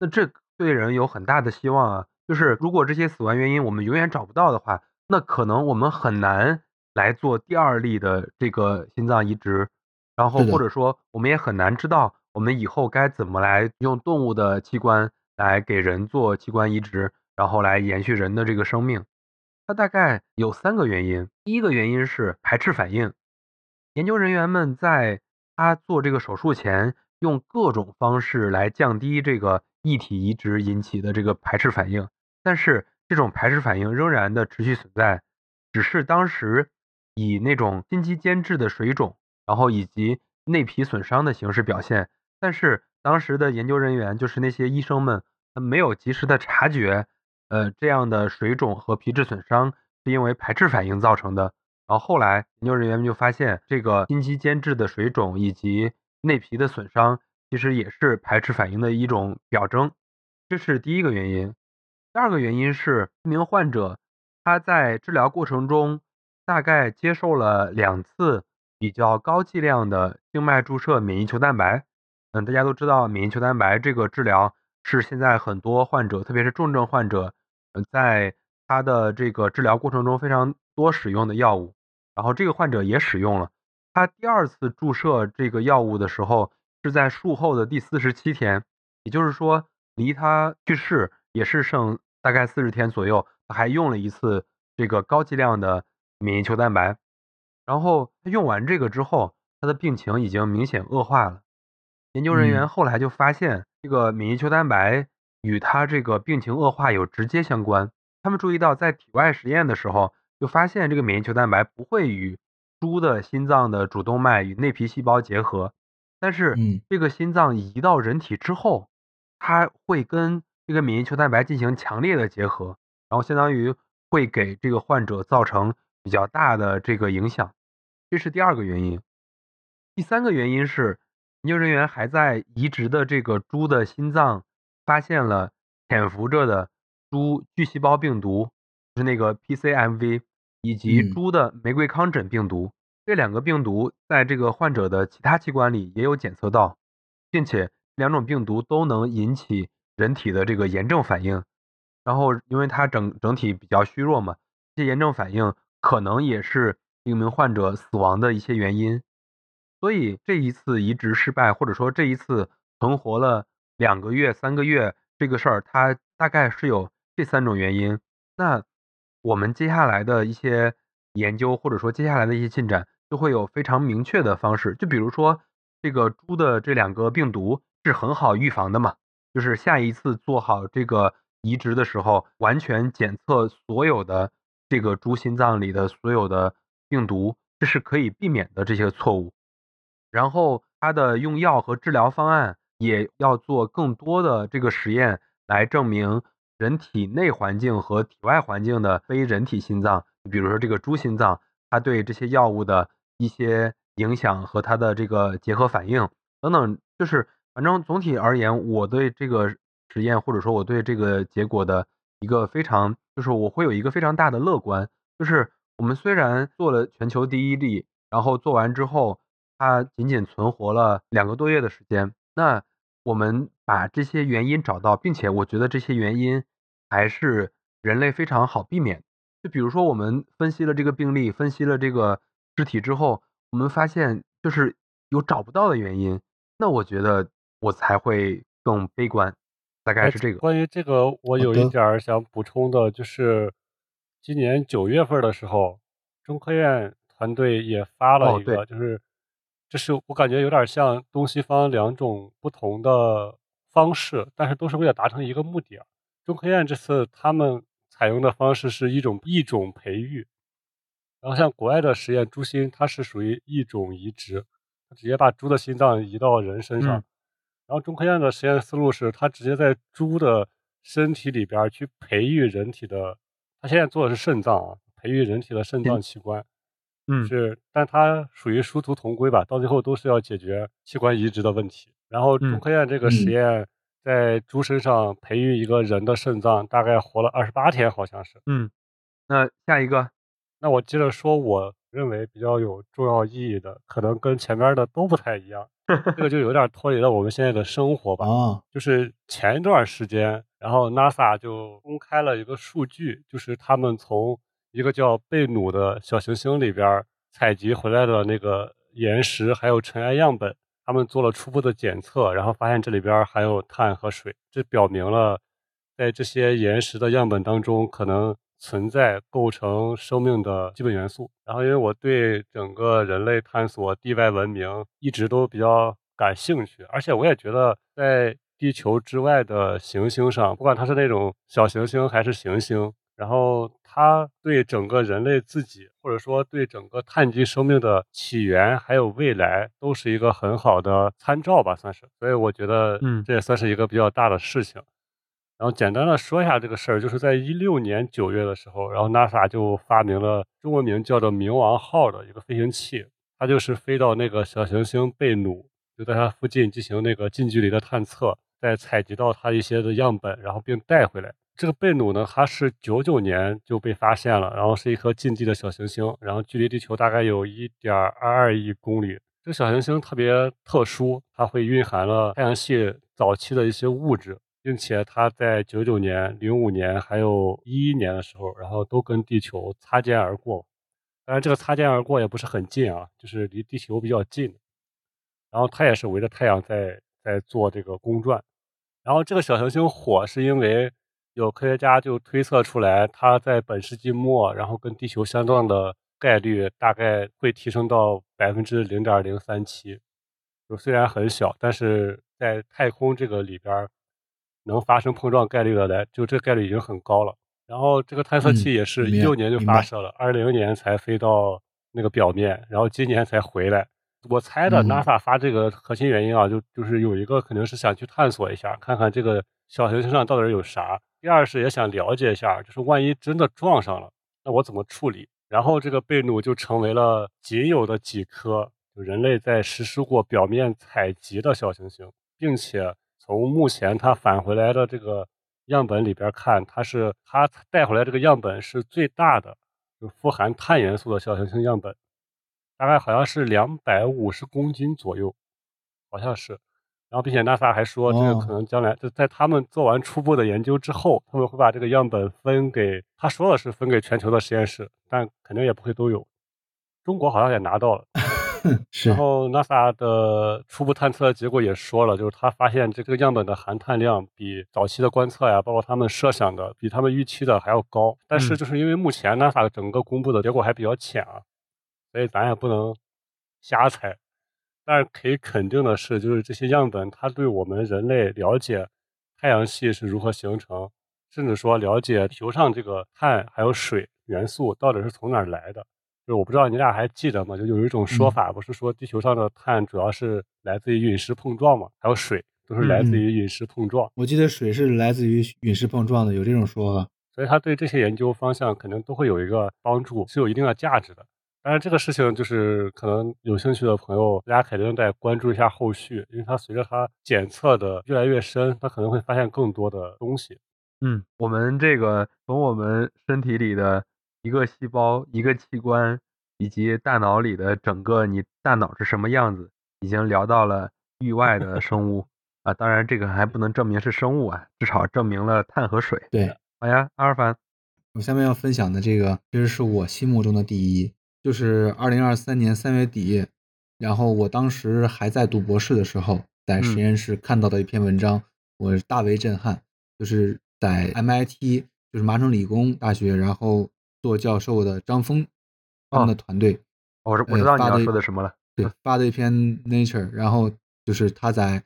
那这对人有很大的希望啊，就是如果这些死亡原因我们永远找不到的话，那可能我们很难来做第二例的这个心脏移植。然后或者说，我们也很难知道我们以后该怎么来用动物的器官来给人做器官移植，然后来延续人的这个生命。它大概有三个原因。第一个原因是排斥反应。研究人员们在他做这个手术前，用各种方式来降低这个异体移植引起的这个排斥反应，但是这种排斥反应仍然的持续存在，只是当时以那种心肌间质的水肿。然后以及内皮损伤的形式表现，但是当时的研究人员就是那些医生们，没有及时的察觉，呃，这样的水肿和皮质损伤是因为排斥反应造成的。然后后来研究人员们就发现，这个心肌间质的水肿以及内皮的损伤，其实也是排斥反应的一种表征。这是第一个原因。第二个原因是，一名患者他在治疗过程中大概接受了两次。比较高剂量的静脉注射免疫球蛋白，嗯，大家都知道免疫球蛋白这个治疗是现在很多患者，特别是重症患者，嗯，在他的这个治疗过程中非常多使用的药物。然后这个患者也使用了，他第二次注射这个药物的时候是在术后的第四十七天，也就是说离他去世也是剩大概四十天左右，他还用了一次这个高剂量的免疫球蛋白。然后他用完这个之后，他的病情已经明显恶化了。研究人员后来就发现，这个免疫球蛋白与他这个病情恶化有直接相关。他们注意到，在体外实验的时候，就发现这个免疫球蛋白不会与猪的心脏的主动脉与内皮细胞结合，但是这个心脏移到人体之后，它会跟这个免疫球蛋白进行强烈的结合。然后相当于会给这个患者造成比较大的这个影响，这是第二个原因。第三个原因是，研究人员还在移植的这个猪的心脏发现了潜伏着的猪巨细胞病毒，是那个 PCMV，以及猪的玫瑰糠疹病毒。这两个病毒在这个患者的其他器官里也有检测到，并且两种病毒都能引起人体的这个炎症反应。然后，因为它整整体比较虚弱嘛，这些炎症反应可能也是一名患者死亡的一些原因。所以这一次移植失败，或者说这一次存活了两个月、三个月这个事儿，它大概是有这三种原因。那我们接下来的一些研究，或者说接下来的一些进展，就会有非常明确的方式。就比如说，这个猪的这两个病毒是很好预防的嘛，就是下一次做好这个。移植的时候，完全检测所有的这个猪心脏里的所有的病毒，这是可以避免的这些错误。然后，它的用药和治疗方案也要做更多的这个实验，来证明人体内环境和体外环境的非人体心脏，比如说这个猪心脏，它对这些药物的一些影响和它的这个结合反应等等，就是反正总体而言，我对这个。实验或者说我对这个结果的一个非常，就是我会有一个非常大的乐观，就是我们虽然做了全球第一例，然后做完之后它仅仅存活了两个多月的时间，那我们把这些原因找到，并且我觉得这些原因还是人类非常好避免。就比如说我们分析了这个病例，分析了这个尸体之后，我们发现就是有找不到的原因，那我觉得我才会更悲观。大概是这个。关于这个，我有一点想补充的，就是今年九月份的时候，中科院团队也发了一个，就是这是我感觉有点像东西方两种不同的方式，但是都是为了达成一个目的。中科院这次他们采用的方式是一种一种培育，然后像国外的实验，猪心它是属于一种移植，直接把猪的心脏移到人身上。然后中科院的实验思路是，它直接在猪的身体里边去培育人体的，它现在做的是肾脏啊，培育人体的肾脏器官，嗯，是，但它属于殊途同归吧，到最后都是要解决器官移植的问题。然后中科院这个实验在猪身上培育一个人的肾脏，大概活了二十八天，好像是。嗯，那下一个，那我接着说，我认为比较有重要意义的，可能跟前面的都不太一样。*laughs* 这个就有点脱离了我们现在的生活吧。啊，就是前一段时间，然后 NASA 就公开了一个数据，就是他们从一个叫贝努的小行星里边采集回来的那个岩石还有尘埃样本，他们做了初步的检测，然后发现这里边含有碳和水，这表明了在这些岩石的样本当中可能。存在构成生命的基本元素。然后，因为我对整个人类探索地外文明一直都比较感兴趣，而且我也觉得在地球之外的行星上，不管它是那种小行星还是行星，然后它对整个人类自己，或者说对整个碳基生命的起源还有未来，都是一个很好的参照吧，算是。所以我觉得，嗯，这也算是一个比较大的事情。然后简单的说一下这个事儿，就是在一六年九月的时候，然后 NASA 就发明了中文名叫做“冥王号”的一个飞行器，它就是飞到那个小行星贝努，就在它附近进行那个近距离的探测，再采集到它一些的样本，然后并带回来。这个贝努呢，它是九九年就被发现了，然后是一颗近地的小行星，然后距离地球大概有一点二二亿公里。这个小行星特别特殊，它会蕴含了太阳系早期的一些物质。并且它在九九年、零五年还有一一年的时候，然后都跟地球擦肩而过。当然，这个擦肩而过也不是很近啊，就是离地球比较近。然后它也是围着太阳在在做这个公转。然后这个小行星火是因为有科学家就推测出来，它在本世纪末，然后跟地球相撞的概率大概会提升到百分之零点零三七。就虽然很小，但是在太空这个里边。能发生碰撞概率的来，就这概率已经很高了。然后这个探测器也是一六年就发射了，二零年才飞到那个表面，然后今年才回来。我猜的 NASA 发这个核心原因啊，就就是有一个肯定是想去探索一下，看看这个小行星上到底有啥。第二是也想了解一下，就是万一真的撞上了，那我怎么处理？然后这个贝努就成为了仅有的几颗就人类在实施过表面采集的小行星，并且从目前它返回来的这个样本里边看，它是它带回来这个样本是最大的，就富含碳元素的小行星样本，大概好像是两百五十公斤左右，好像是。然后，并且 NASA 还说，这个可能将来就在他们做完初步的研究之后，他们会把这个样本分给他说的是分给全球的实验室，但肯定也不会都有。中国好像也拿到了。*laughs* 是。然后 NASA 的初步探测结果也说了，就是他发现这个样本的含碳量比早期的观测呀，包括他们设想的，比他们预期的还要高。但是就是因为目前 NASA 整个公布的结果还比较浅啊，所以咱也不能瞎猜。但是可以肯定的是，就是这些样本，它对我们人类了解太阳系是如何形成，甚至说了解地球上这个碳还有水元素到底是从哪儿来的。就是我不知道你俩还记得吗？就有一种说法，不是说地球上的碳主要是来自于陨石碰撞嘛？还有水都是来自于陨石碰撞。我记得水是来自于陨石碰撞的，有这种说法。所以它对这些研究方向肯定都会有一个帮助，是有一定的价值的。但是这个事情就是可能有兴趣的朋友，大家肯定得关注一下后续，因为它随着它检测的越来越深，它可能会发现更多的东西。嗯，我们这个从我们身体里的一个细胞、一个器官，以及大脑里的整个你大脑是什么样子，已经聊到了域外的生物啊。当然，这个还不能证明是生物啊，至少证明了碳和水。对，好呀，阿尔凡，我下面要分享的这个，其实是我心目中的第一。就是二零二三年三月底，然后我当时还在读博士的时候，在实验室看到的一篇文章，我大为震撼。就是在 MIT，就是麻省理工大学，然后做教授的张峰他们的团队，我我知道你要说的什么了。对，发的一篇 Nature，然后就是他在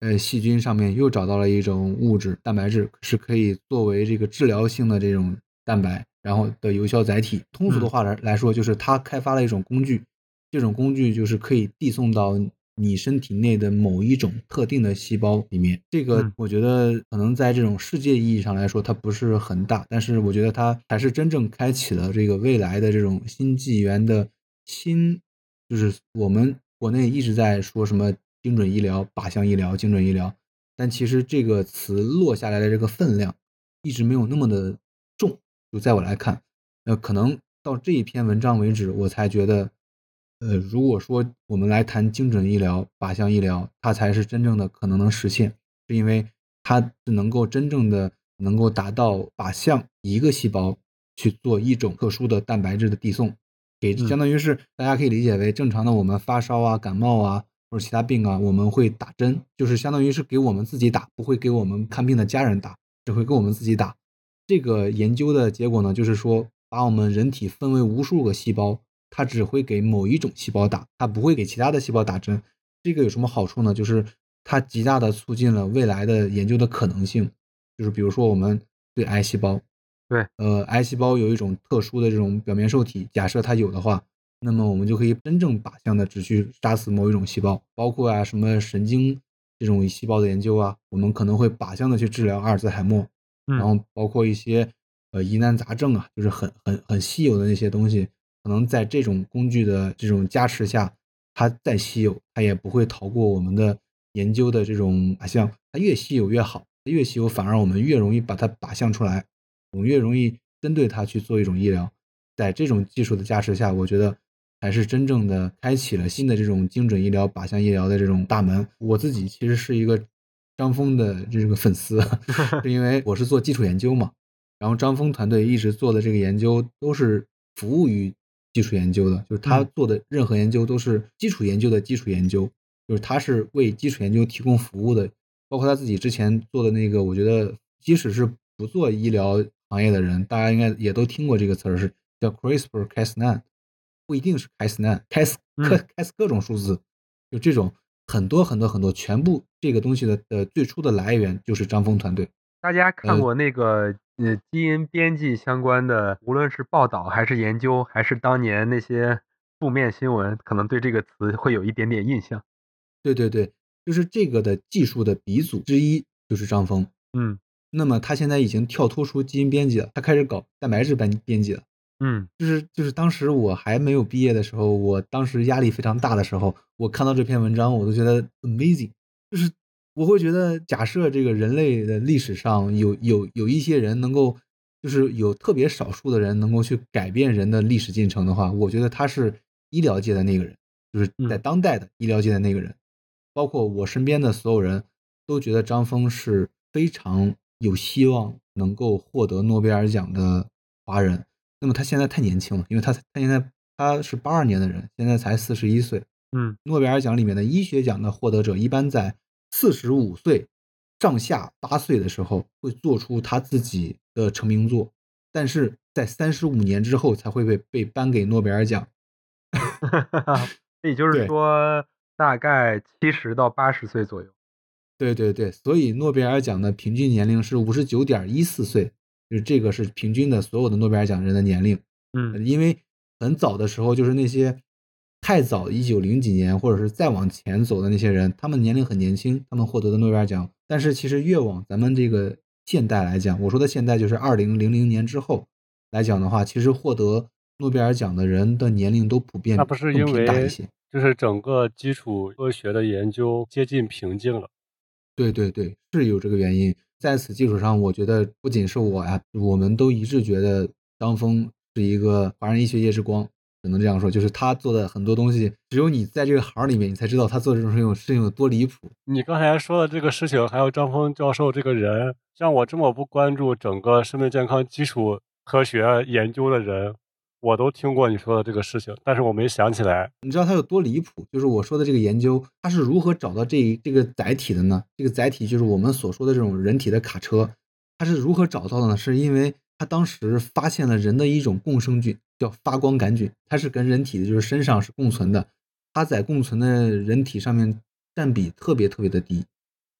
呃细菌上面又找到了一种物质蛋白质，是可以作为这个治疗性的这种蛋白。然后的有效载体，通俗的话来来说，就是他开发了一种工具，这种工具就是可以递送到你身体内的某一种特定的细胞里面。这个我觉得可能在这种世界意义上来说，它不是很大，但是我觉得它才是真正开启了这个未来的这种新纪元的新，就是我们国内一直在说什么精准医疗、靶向医疗、精准医疗，但其实这个词落下来的这个分量一直没有那么的重。就在我来看，呃，可能到这一篇文章为止，我才觉得，呃，如果说我们来谈精准医疗、靶向医疗，它才是真正的可能能实现，是因为它是能够真正的能够达到靶向一个细胞去做一种特殊的蛋白质的递送，给相当于是大家可以理解为正常的我们发烧啊、感冒啊或者其他病啊，我们会打针，就是相当于是给我们自己打，不会给我们看病的家人打，只会给我们自己打。这个研究的结果呢，就是说把我们人体分为无数个细胞，它只会给某一种细胞打，它不会给其他的细胞打针。这个有什么好处呢？就是它极大的促进了未来的研究的可能性。就是比如说我们对癌细胞，对，呃，癌细胞有一种特殊的这种表面受体，假设它有的话，那么我们就可以真正靶向的只去杀死某一种细胞，包括啊什么神经这种细胞的研究啊，我们可能会靶向的去治疗阿尔兹海默。然后包括一些呃疑难杂症啊，就是很很很稀有的那些东西，可能在这种工具的这种加持下，它再稀有，它也不会逃过我们的研究的这种靶向。它越稀有越好，越稀有反而我们越容易把它靶向出来，我们越容易针对它去做一种医疗。在这种技术的加持下，我觉得才是真正的开启了新的这种精准医疗、靶向医疗的这种大门。我自己其实是一个。张峰的这个粉丝，*laughs* 是因为我是做基础研究嘛，然后张峰团队一直做的这个研究都是服务于基础研究的，就是他做的任何研究都是基础研究的基础研究，就是他是为基础研究提供服务的，包括他自己之前做的那个，我觉得即使是不做医疗行业的人，大家应该也都听过这个词儿，是叫 CRISPR-Cas9，不一定是 Cas9，Cas 各 Cas 各种数字，就这种。很多很多很多，全部这个东西的的最初的来源就是张峰团队。大家看过那个呃基因编辑相关的，无论是报道还是研究，还是当年那些负面新闻，可能对这个词会有一点点印象。对对对，就是这个的技术的鼻祖之一就是张峰。嗯，那么他现在已经跳脱出基因编辑了，他开始搞蛋白质编编辑了。嗯。就是就是当时我还没有毕业的时候，我当时压力非常大的时候，我看到这篇文章，我都觉得 amazing，就是我会觉得，假设这个人类的历史上有有有一些人能够，就是有特别少数的人能够去改变人的历史进程的话，我觉得他是医疗界的那个人，就是在嗯当代的医疗界的那个人，包括我身边的所有人都觉得张峰是非常有希望能够获得诺贝尔奖的华人。那么他现在太年轻了，因为他他现在他是八二年的人，现在才四十一岁。嗯诺贝尔奖里面的医学奖的获得者，一般在四十五岁上下八岁的时候会做出他自己的成名作，但是在三十五年之后才会被被颁给诺贝尔奖。*laughs* 也就是说大概七十到八十岁左右。对对对，所以诺贝尔奖的平均年龄是五十九点一四岁，就是这个是平均的所有的诺贝尔奖人的年龄。嗯因为很早的时候，就是那些太早一九零几年或者是再往前走的那些人，他们年龄很年轻，他们获得的诺贝尔奖。但是其实越往咱们这个现代来讲，我说的现代就是二零零零年之后来讲的话，其实获得诺贝尔奖的人的年龄都普遍那不是因为大一些。就是整个基础科学的研究接近瓶颈了。对对对，是有这个原因。在此基础上，我觉得不仅是我呀，我们都一致觉得张峰是一个华人医学界之光，只能这样说。就是他做的很多东西，只有你在这个行里面，你才知道他做这种事情事情有多离谱。你刚才说的这个事情，还有张峰教授这个人，像我这么不关注整个生命健康基础科学研究的人，我都听过你说的这个事情，但是我没想起来。你知道它有多离谱？就是我说的这个研究，它是如何找到这这个载体的呢？这个载体就是我们所说的这种人体的卡车，它是如何找到的呢？是因为它当时发现了人的一种共生菌，叫发光杆菌，它是跟人体的就是身上是共存的，它在共存的人体上面占比特别特别的低，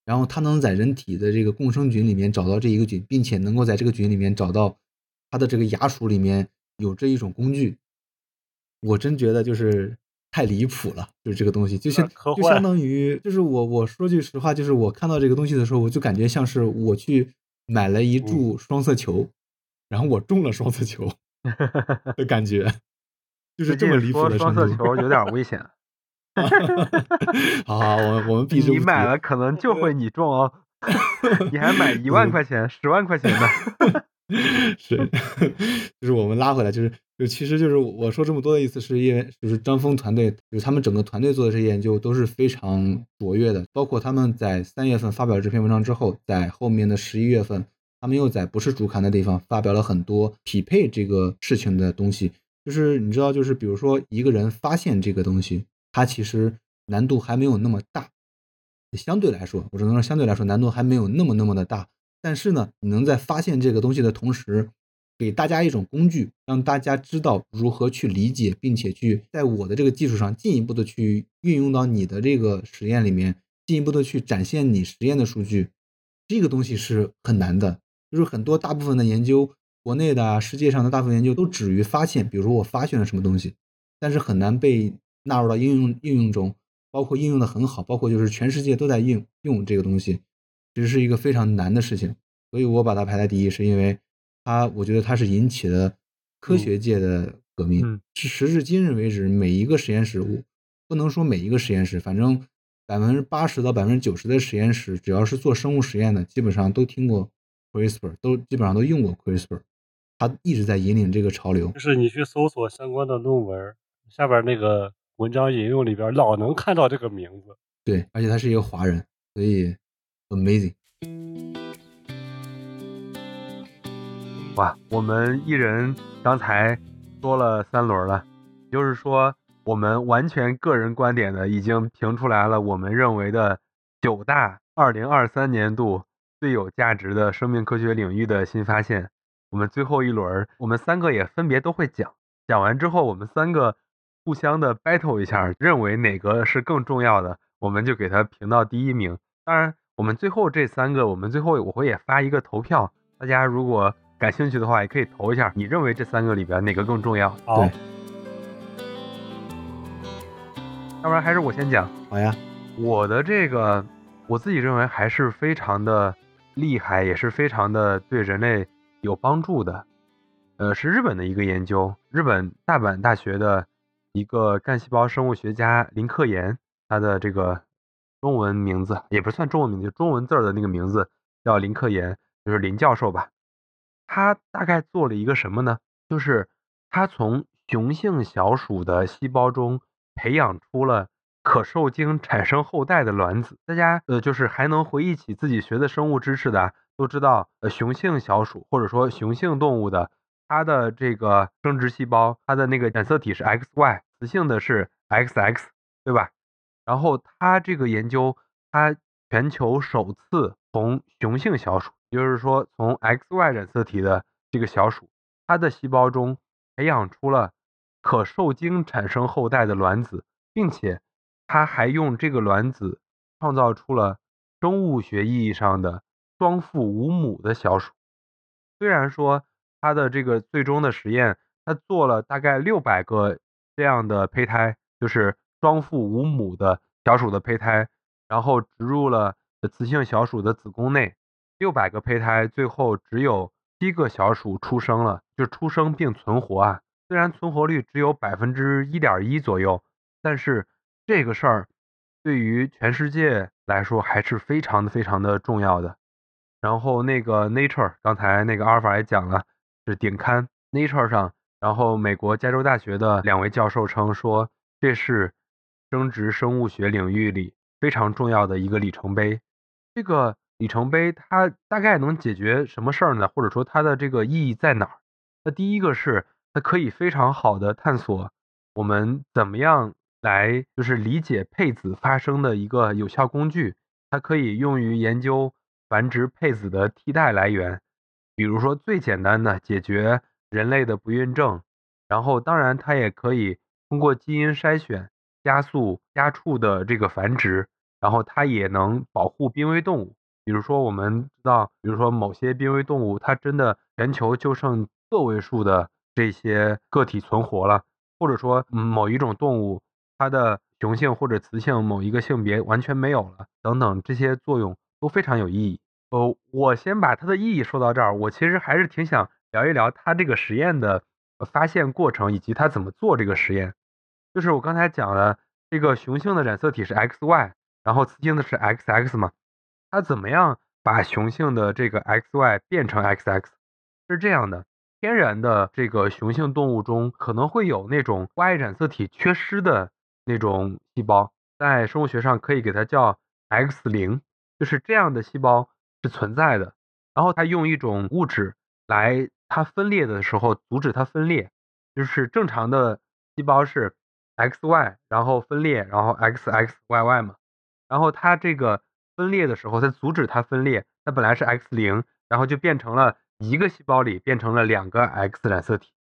然后它能在人体的这个共生菌里面找到这一个菌，并且能够在这个菌里面找到它的这个牙属里面有这一种工具，我真觉得就是太离谱了，就是这个东西，就像就相当于，就是我我说句实话，就是我看到这个东西的时候，我就感觉像是我去买了一注双色球，然后我中了双色球的 *laughs* 感觉，就是这么离谱的。双色球有点危险，*laughs* 好好，我我们必须你买了可能就会你中哦，*laughs* 你还买一万块钱、十万块钱的。*laughs* 是，就是我们拉回来，就是就其实就是我说这么多的意思，是因为就是张峰团队，就是他们整个团队做的这些研究都是非常卓越的，包括他们在三月份发表了这篇文章之后，在后面的十一月份，他们又在不是主刊的地方发表了很多匹配这个事情的东西。就是你知道，就是比如说一个人发现这个东西，他其实难度还没有那么大，相对来说，我只能说相对来说难度还没有那么那么的大。但是呢，你能在发现这个东西的同时，给大家一种工具，让大家知道如何去理解，并且去在我的这个基础上进一步的去运用到你的这个实验里面，进一步的去展现你实验的数据。这个东西是很难的，就是很多大部分的研究，国内的，世界上的大部分研究都止于发现，比如说我发现了什么东西，但是很难被纳入到应用应用中，包括应用的很好，包括就是全世界都在应用这个东西。其实是一个非常难的事情，所以我把它排在第一，是因为它，我觉得它是引起了科学界的革命。嗯是时至今日为止，每一个实验室，我不能说每一个实验室，反正百分之八十到百分之九十的实验室，只要是做生物实验的，基本上都听过 CRISPR，都基本上都用过 CRISPR，它一直在引领这个潮流就。是你去搜索相关的论文，下边那个文章引用里边老能看到这个名字。对，而且他是一个华人，所以 amazing。哇，我们一人刚才说了三轮了，也就是说，我们完全个人观点的已经评出来了，我们认为的九大二零二三年度最有价值的生命科学领域的新发现。我们最后一轮，我们三个也分别都会讲，讲完之后，我们三个互相的 battle 一下，认为哪个是更重要的，我们就给它评到第一名。当然，我们最后这三个，我们最后我会也发一个投票，大家如果感兴趣的话，也可以投一下，你认为这三个里边哪个更重要？好对，要不然还是我先讲。好呀，我的这个，我自己认为还是非常的厉害，也是非常的对人类有帮助的。呃，是日本的一个研究，日本大阪大学的一个干细胞生物学家林克言，他的这个中文名字也不算中文名字，就中文字儿的那个名字叫林克言，就是林教授吧。他大概做了一个什么呢？就是他从雄性小鼠的细胞中培养出了可受精产生后代的卵子。大家呃，就是还能回忆起自己学的生物知识的，都知道呃，雄性小鼠或者说雄性动物的。它的这个生殖细胞，它的那个染色体是 XY，雌性的是 XX，对吧？然后他这个研究，他全球首次从雄性小鼠，也就是说从 XY 染色体的这个小鼠，它的细胞中培养出了可受精产生后代的卵子，并且他还用这个卵子创造出了生物学意义上的双父无母的小鼠。虽然说。他的这个最终的实验，他做了大概六百个这样的胚胎，就是双父无母的小鼠的胚胎，然后植入了雌性小鼠的子宫内。六百个胚胎最后只有七个小鼠出生了，就出生并存活啊。虽然存活率只有百分之一点一左右，但是这个事儿对于全世界来说还是非常的非常的重要的。然后那个 Nature，刚才那个阿尔法也讲了。是顶刊 Nature 上，然后美国加州大学的两位教授称说，这是生殖生物学领域里非常重要的一个里程碑。这个里程碑它大概能解决什么事儿呢？或者说它的这个意义在哪儿？那第一个是它可以非常好的探索我们怎么样来就是理解配子发生的一个有效工具，它可以用于研究繁殖配子的替代来源。比如说最简单的解决人类的不孕症，然后当然它也可以通过基因筛选加速家畜的这个繁殖，然后它也能保护濒危动物。比如说我们知道，比如说某些濒危动物，它真的全球就剩个位数的这些个体存活了，或者说某一种动物它的雄性或者雌性某一个性别完全没有了，等等这些作用都非常有意义。呃，我先把它的意义说到这儿。我其实还是挺想聊一聊它这个实验的发现过程，以及它怎么做这个实验。就是我刚才讲了，这个雄性的染色体是 XY，然后雌性的是 XX 嘛。它怎么样把雄性的这个 XY 变成 XX？是这样的，天然的这个雄性动物中可能会有那种 Y 染色体缺失的那种细胞，在生物学上可以给它叫 X 零，就是这样的细胞。是存在的，然后它用一种物质来，它分裂的时候阻止它分裂，就是正常的细胞是 XY，然后分裂，然后 XXYY 嘛，然后它这个分裂的时候，它阻止它分裂，它本来是 X 零，然后就变成了一个细胞里变成了两个 X 染色体，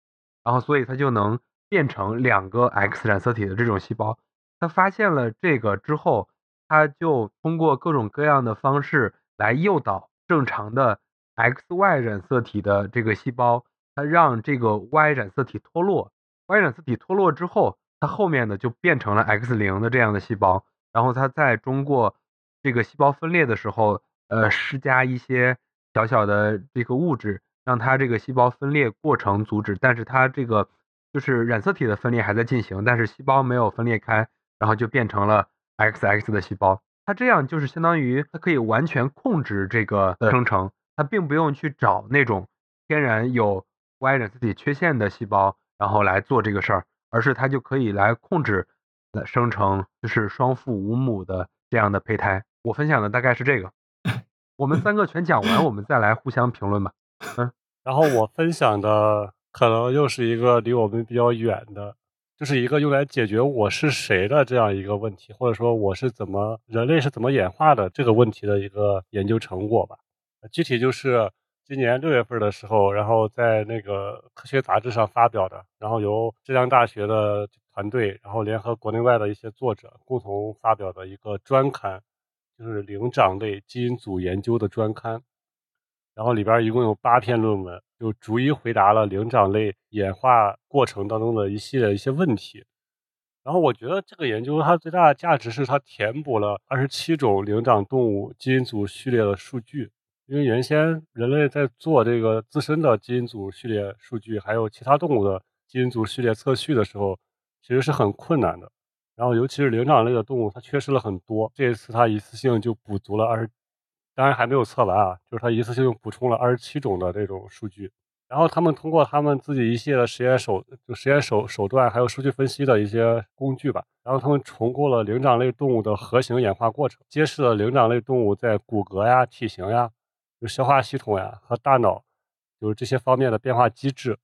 然后所以它就能变成两个 X 染色体的这种细胞。他发现了这个之后，他就通过各种各样的方式。来诱导正常的 XY 染色体的这个细胞，它让这个 Y 染色体脱落。Y 染色体脱落之后，它后面的就变成了 X 零的这样的细胞。然后它在通过这个细胞分裂的时候，呃，施加一些小小的这个物质，让它这个细胞分裂过程阻止。但是它这个就是染色体的分裂还在进行，但是细胞没有分裂开，然后就变成了 XX 的细胞。它这样就是相当于它可以完全控制这个生成，它并不用去找那种天然有 Y 染色体缺陷的细胞，然后来做这个事儿，而是它就可以来控制来生成就是双父无母的这样的胚胎。我分享的大概是这个，*laughs* 我们三个全讲完，我们再来互相评论吧。嗯，然后我分享的可能又是一个离我们比较远的。就是一个用来解决我是谁的这样一个问题，或者说我是怎么人类是怎么演化的这个问题的一个研究成果吧。具体就是今年六月份的时候，然后在那个科学杂志上发表的，然后由浙江大学的团队，然后联合国内外的一些作者共同发表的一个专刊，就是灵长类基因组研究的专刊。然后里边一共有八篇论文，就逐一回答了灵长类演化过程当中的一系列一些问题。然后我觉得这个研究它最大的价值是它填补了二十七种灵长动物基因组序列的数据。因为原先人类在做这个自身的基因组序列数据，还有其他动物的基因组序列测序的时候，其实是很困难的。然后尤其是灵长类的动物，它缺失了很多。这一次它一次性就补足了二十，当然还没有测完啊，就是它一次性补充了二十七种的这种数据。然后他们通过他们自己一系列的实验手，就实验手手段，还有数据分析的一些工具吧。然后他们重构了灵长类动物的核型演化过程，揭示了灵长类动物在骨骼呀、体型呀、就消化系统呀和大脑，就是这些方面的变化机制。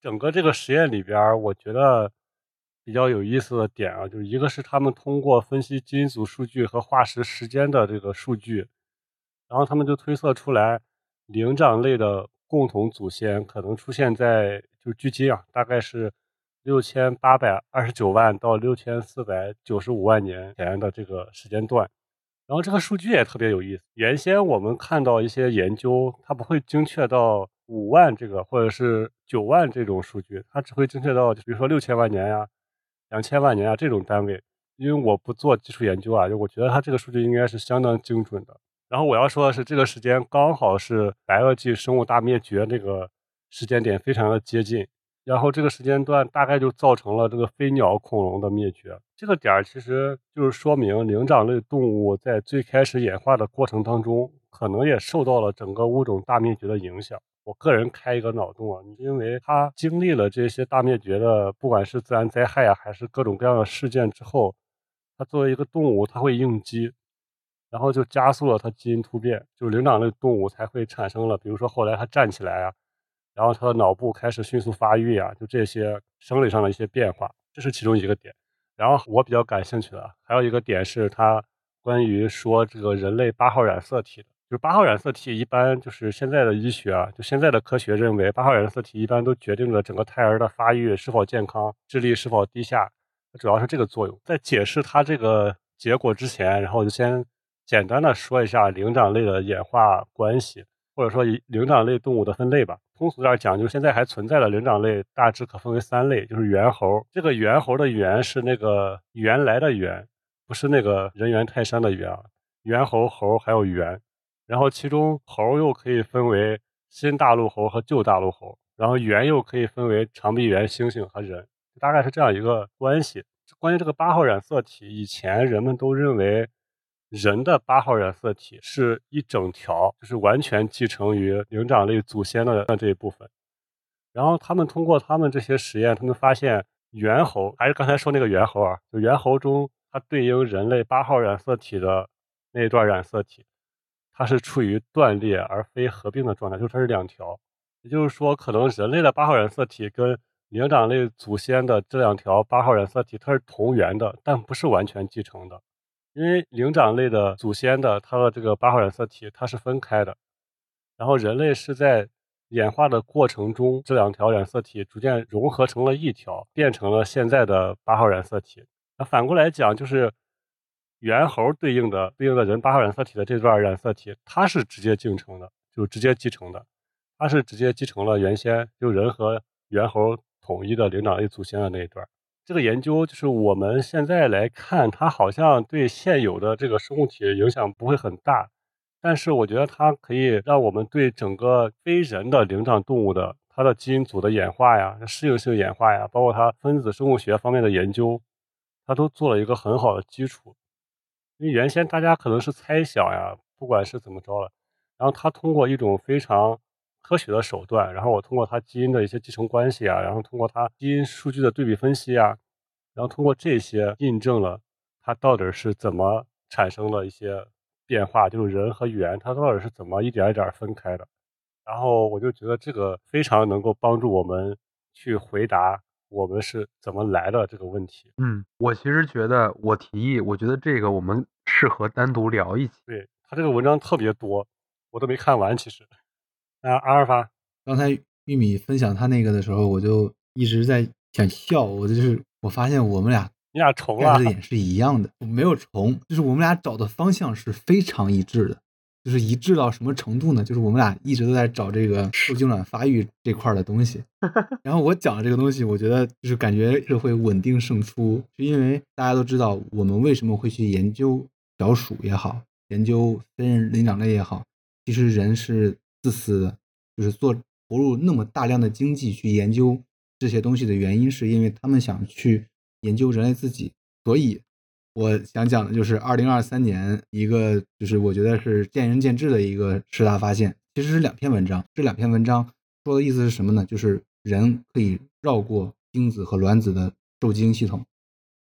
整个这个实验里边，我觉得比较有意思的点啊，就是一个是他们通过分析基因组数据和化石时间的这个数据，然后他们就推测出来灵长类的。共同祖先可能出现在就距今啊，大概是六千八百二十九万到六千四百九十五万年前的这个时间段。然后这个数据也特别有意思。原先我们看到一些研究，它不会精确到五万这个或者是九万这种数据，它只会精确到比如说六千万年呀、两千万年啊这种单位。因为我不做基础研究啊，就我觉得它这个数据应该是相当精准的。然后我要说的是，这个时间刚好是白垩纪生物大灭绝那个时间点，非常的接近。然后这个时间段大概就造成了这个飞鸟恐龙的灭绝。这个点儿其实就是说明灵长类动物在最开始演化的过程当中，可能也受到了整个物种大灭绝的影响。我个人开一个脑洞啊，因为它经历了这些大灭绝的，不管是自然灾害啊，还是各种各样的事件之后，它作为一个动物，它会应激。然后就加速了它基因突变，就是灵长类动物才会产生了，比如说后来它站起来啊，然后他的脑部开始迅速发育啊，就这些生理上的一些变化，这是其中一个点。然后我比较感兴趣的还有一个点是他关于说这个人类八号染色体的，就是八号染色体一般就是现在的医学啊，就现在的科学认为八号染色体一般都决定了整个胎儿的发育是否健康，智力是否低下，主要是这个作用。在解释它这个结果之前，然后我就先。简单的说一下灵长类的演化关系，或者说灵长类动物的分类吧。通俗点讲，就是现在还存在的灵长类大致可分为三类，就是猿猴。这个猿猴的猿是那个原来的猿，不是那个人猿泰山的猿啊。猿猴猴还有猿，然后其中猴又可以分为新大陆猴和旧大陆猴，然后猿又可以分为长臂猿、猩猩和人，大概是这样一个关系。关于这个八号染色体，以前人们都认为。人的八号染色体是一整条，就是完全继承于灵长类祖先的这一部分。然后他们通过他们这些实验，他们发现猿猴还是刚才说那个猿猴啊，就猿猴中它对应人类八号染色体的那一段染色体，它是处于断裂而非合并的状态，就是它是两条。也就是说，可能人类的八号染色体跟灵长类祖先的这两条八号染色体它是同源的，但不是完全继承的。因为灵长类的祖先的它的这个八号染色体它是分开的，然后人类是在演化的过程中，这两条染色体逐渐融合成了一条，变成了现在的八号染色体。那反过来讲，就是猿猴对应的对应的人八号染色体的这段染色体，它是直接进程的，就直接继承的，它是直接继承了原先就人和猿猴统一的灵长类祖先的那一段。这个研究就是我们现在来看，它好像对现有的这个生物体影响不会很大，但是我觉得它可以让我们对整个非人的灵长动物的它的基因组的演化呀、适应性演化呀，包括它分子生物学方面的研究，它都做了一个很好的基础。因为原先大家可能是猜想呀，不管是怎么着了，然后它通过一种非常。科学的手段，然后我通过它基因的一些继承关系啊，然后通过它基因数据的对比分析啊，然后通过这些印证了它到底是怎么产生了一些变化，就是人和猿它到底是怎么一点一点分开的。然后我就觉得这个非常能够帮助我们去回答我们是怎么来的这个问题。嗯，我其实觉得，我提议，我觉得这个我们适合单独聊一期。对他这个文章特别多，我都没看完，其实。啊，阿尔法，刚才玉米分享他那个的时候，我就一直在想笑。我就是我发现我们俩你俩重了的点是一样的，没有重，就是我们俩找的方向是非常一致的。就是一致到什么程度呢？就是我们俩一直都在找这个受精卵发育这块的东西。*laughs* 然后我讲的这个东西，我觉得就是感觉是会稳定胜出，是因为大家都知道我们为什么会去研究小鼠也好，研究非人灵长类也好。其实人是自私的，就是做投入那么大量的经济去研究这些东西的原因，是因为他们想去研究人类自己。所以我想讲的就是二零二三年一个，就是我觉得是见仁见智的一个十大发现，其实是两篇文章。这两篇文章说的意思是什么呢？就是人可以绕过精子和卵子的受精系统，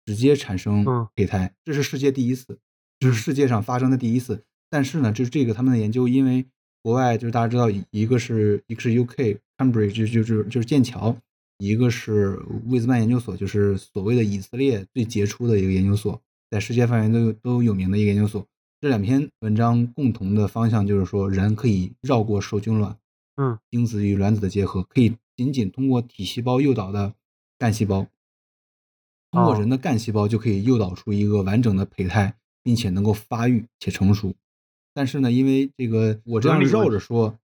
直接产生胚胎，这是世界第一次，就是世界上发生的第一次。但是呢，就是这个他们的研究，因为国外就是大家知道，一个是一个是 UK Cambridge 就就是就是剑桥，一个是魏兹曼研究所，就是所谓的以色列最杰出的一个研究所，在世界范围都都有名的一个研究所。这两篇文章共同的方向就是说，人可以绕过受精卵，嗯，精子与卵子的结合，可以仅仅通过体细胞诱导的干细胞，通过人的干细胞就可以诱导出一个完整的胚胎，并且能够发育且成熟。但是呢，因为这个我这样绕着说，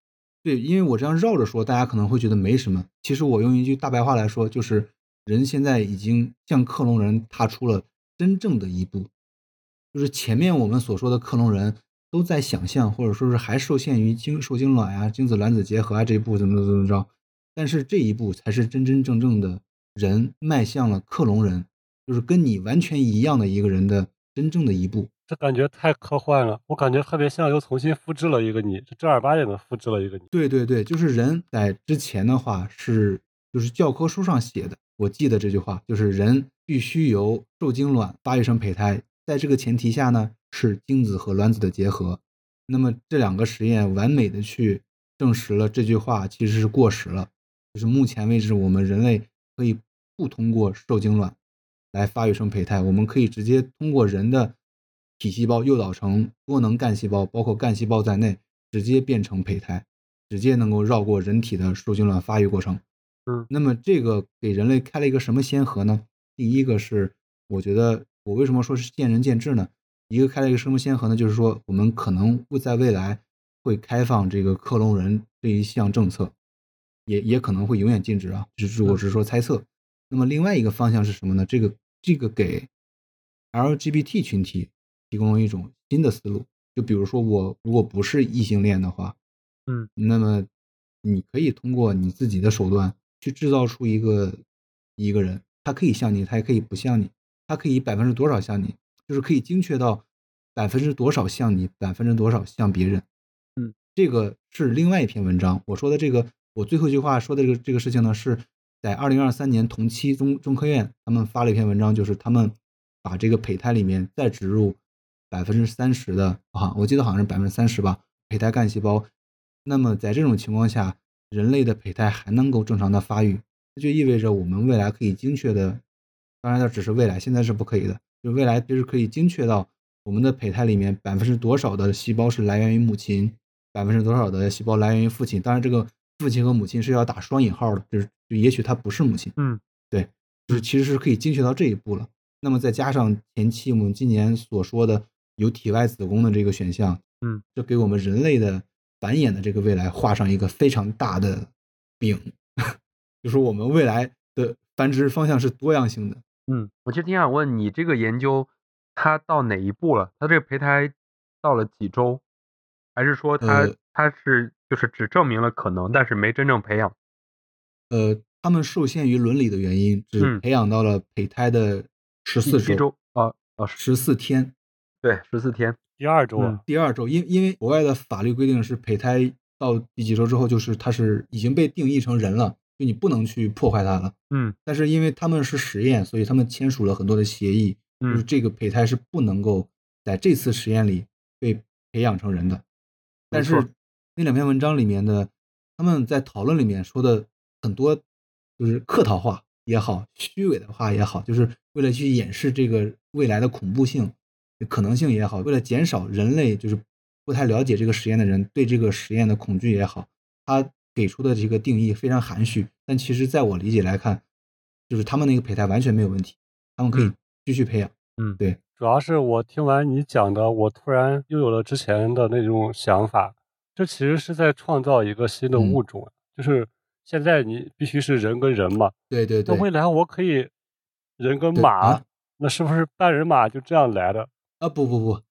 对，因为我这样绕着说，大家可能会觉得没什么。其实我用一句大白话来说，就是人现在已经向克隆人踏出了真正的一步。就是前面我们所说的克隆人都在想象，或者说是还受限于精受精卵呀、精子卵子结合啊这一步怎么怎么怎么着。但是这一步才是真真正正的人迈向了克隆人，就是跟你完全一样的一个人的真正的一步。这感觉太科幻了，我感觉特别像又重新复制了一个你，正儿八经的复制了一个你。对对对，就是人在之前的话是就是教科书上写的，我记得这句话就是人必须由受精卵发育成胚胎，在这个前提下呢是精子和卵子的结合。那么这两个实验完美的去证实了这句话其实是过时了，就是目前为止我们人类可以不通过受精卵来发育成胚胎，我们可以直接通过人的。体细胞诱导成多能干细胞，包括干细胞在内，直接变成胚胎，直接能够绕过人体的受精卵发育过程。嗯，那么这个给人类开了一个什么先河呢？第一个是，我觉得我为什么说是见仁见智呢？一个开了一个什么先河呢？就是说我们可能会在未来会开放这个克隆人这一项政策，也也可能会永远禁止啊，就是我只是说猜测。那么另外一个方向是什么呢？这个这个给 LGBT 群体。提供了一种新的思路，就比如说我如果不是异性恋的话，嗯，那么你可以通过你自己的手段去制造出一个一个人，他可以像你，他也可以不像你，他可以百分之多少像你，就是可以精确到百分之多少像你，百分之多少像别人，嗯，这个是另外一篇文章。我说的这个，我最后一句话说的这个这个事情呢，是在二零二三年同期中中科院他们发了一篇文章，就是他们把这个胚胎里面再植入。百分之三十的啊，我记得好像是百分之三十吧，胚胎干细胞。那么在这种情况下，人类的胚胎还能够正常的发育，这就意味着我们未来可以精确的，当然这只是未来，现在是不可以的。就未来就是可以精确到我们的胚胎里面百分之多少的细胞是来源于母亲，百分之多少的细胞来源于父亲。当然这个父亲和母亲是要打双引号的，就是就也许他不是母亲。嗯，对，就是其实是可以精确到这一步了。那么再加上前期我们今年所说的。有体外子宫的这个选项，嗯，就给我们人类的繁衍的这个未来画上一个非常大的饼，*laughs* 就是我们未来的繁殖方向是多样性的。嗯，我其实挺想问你，这个研究它到哪一步了？它这个胚胎到了几周？还是说它它是就是只证明了可能，但是没真正培养？呃，他们受限于伦理的原因，只培养到了胚胎的十四周啊啊十四天。对，十四天，第二周啊，第二周，因因为国外的法律规定是胚胎到第几周之后，就是它是已经被定义成人了，就你不能去破坏它了。嗯，但是因为他们是实验，所以他们签署了很多的协议，就是这个胚胎是不能够在这次实验里被培养成人的。但是那两篇文章里面的，他们在讨论里面说的很多，就是客套话也好，虚伪的话也好，就是为了去掩饰这个未来的恐怖性。可能性也好，为了减少人类就是不太了解这个实验的人对这个实验的恐惧也好，他给出的这个定义非常含蓄。但其实，在我理解来看，就是他们那个胚胎完全没有问题，他们可以继续培养。嗯，对。主要是我听完你讲的，我突然又有了之前的那种想法，这其实是在创造一个新的物种，就是现在你必须是人跟人嘛。对对对。那未来我可以人跟马，那是不是半人马就这样来的？啊不不不，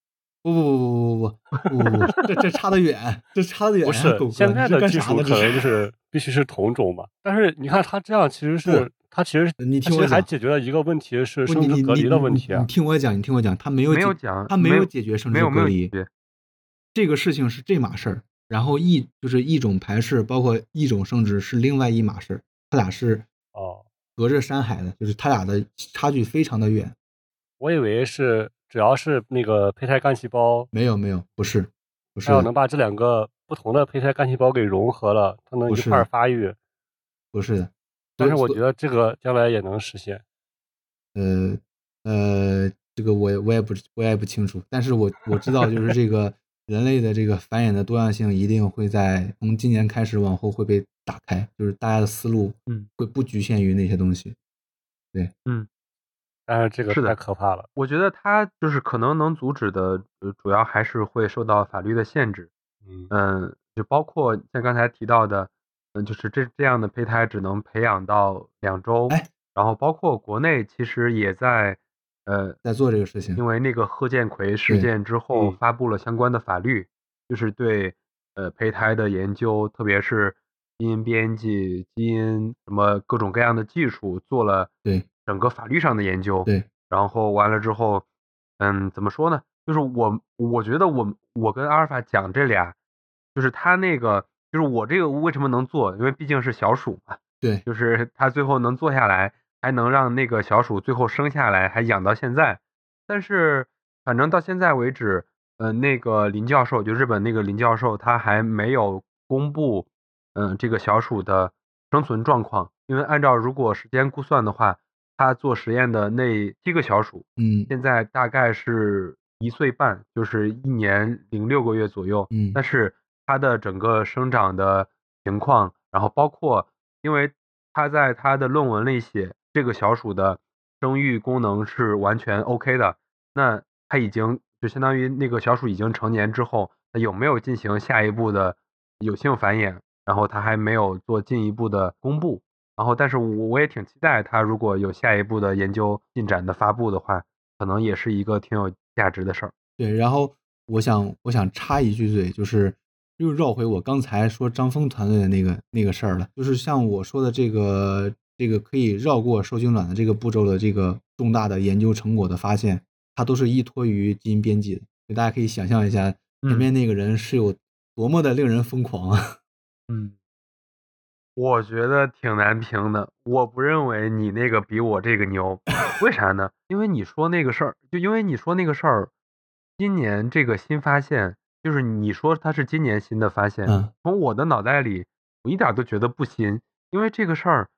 不不不不不不不不，这这差得远，这差得远。不是现在？的技术可能就是必须是同种吧。但是你看他这样其实是他其实你听我讲还解决了一个问题是，生殖隔离的问题啊你。听我讲，你听我讲，他没有没有解他没有有解决生殖隔离，这个事情是这码事儿，然后一就是一种排斥，包括一种生殖是另外一码事儿，他俩是哦，隔着山海的，就是他俩的差距非常的远。我以为是只要是那个胚胎干细胞，没有没有，不是不是要能把这两个不同的胚胎干细胞给融合了，它能一块儿发育。不是的，但是我觉得这个将来也能实现。呃呃，这个我也我也不我也不清楚，但是我我知道就是这个 *laughs* 人类的这个繁衍的多样性一定会在从今年开始往后会被打开，就是大家的思路嗯会不局限于那些东西。但是这个是太可怕了。我觉得它就是可能能阻止的，呃主要还是会受到法律的限制。嗯嗯，就包括像刚才提到的，嗯，就是这这样的胚胎只能培养到两周。哎，然后包括国内其实也在，呃，在做这个事情因为那个贺建奎事件之后，嗯发布了相关的法律，就是对呃胚胎的研究，特别是基因编辑、基因什么各种各样的技术，做了对整个法律上的研究。对，然后完了之后，嗯，怎么说呢？就是我我觉得我我跟阿尔法讲这俩，就是他那个，就是我这个为什么能做？因为毕竟是小鼠嘛，对就是他最后能做下来，还能让那个小鼠最后生下来，还养到现在。但是反正到现在为止，呃，那个林教授，就日本那个林教授，他还没有公布，嗯、这个小鼠的生存状况。因为按照如果时间估算的话，他做实验的那七个小鼠，嗯现在大概是一岁半，就是一年零六个月左右。嗯但是它的整个生长的情况，然后包括，因为他在他的论文里写，这个小鼠的生育功能是完全 OK 的，那它已经就相当于那个小鼠已经成年之后，它有没有进行下一步的有性繁衍，然后他还没有做进一步的公布。然后，但是我我也挺期待它如果有下一步的研究进展的发布的话，可能也是一个挺有价值的事儿。对。然后我想我想插一句嘴，就是又绕回我刚才说张峰团队的那个那个事儿了，就是像我说的这个这个可以绕过受精卵的这个步骤的这个重大的研究成果的发现，它都是依托于基因编辑的。所以大家可以想象一下，前面那个人是有多么的令人疯狂啊！*laughs* 嗯，我觉得挺难评的。我不认为你那个比我这个牛，*laughs* 为啥呢？因为你说那个事儿，就因为你说那个事儿，今年这个新发现，就是你说它是今年新的发现，嗯从我的脑袋里，我一点都觉得不新，因为这个事儿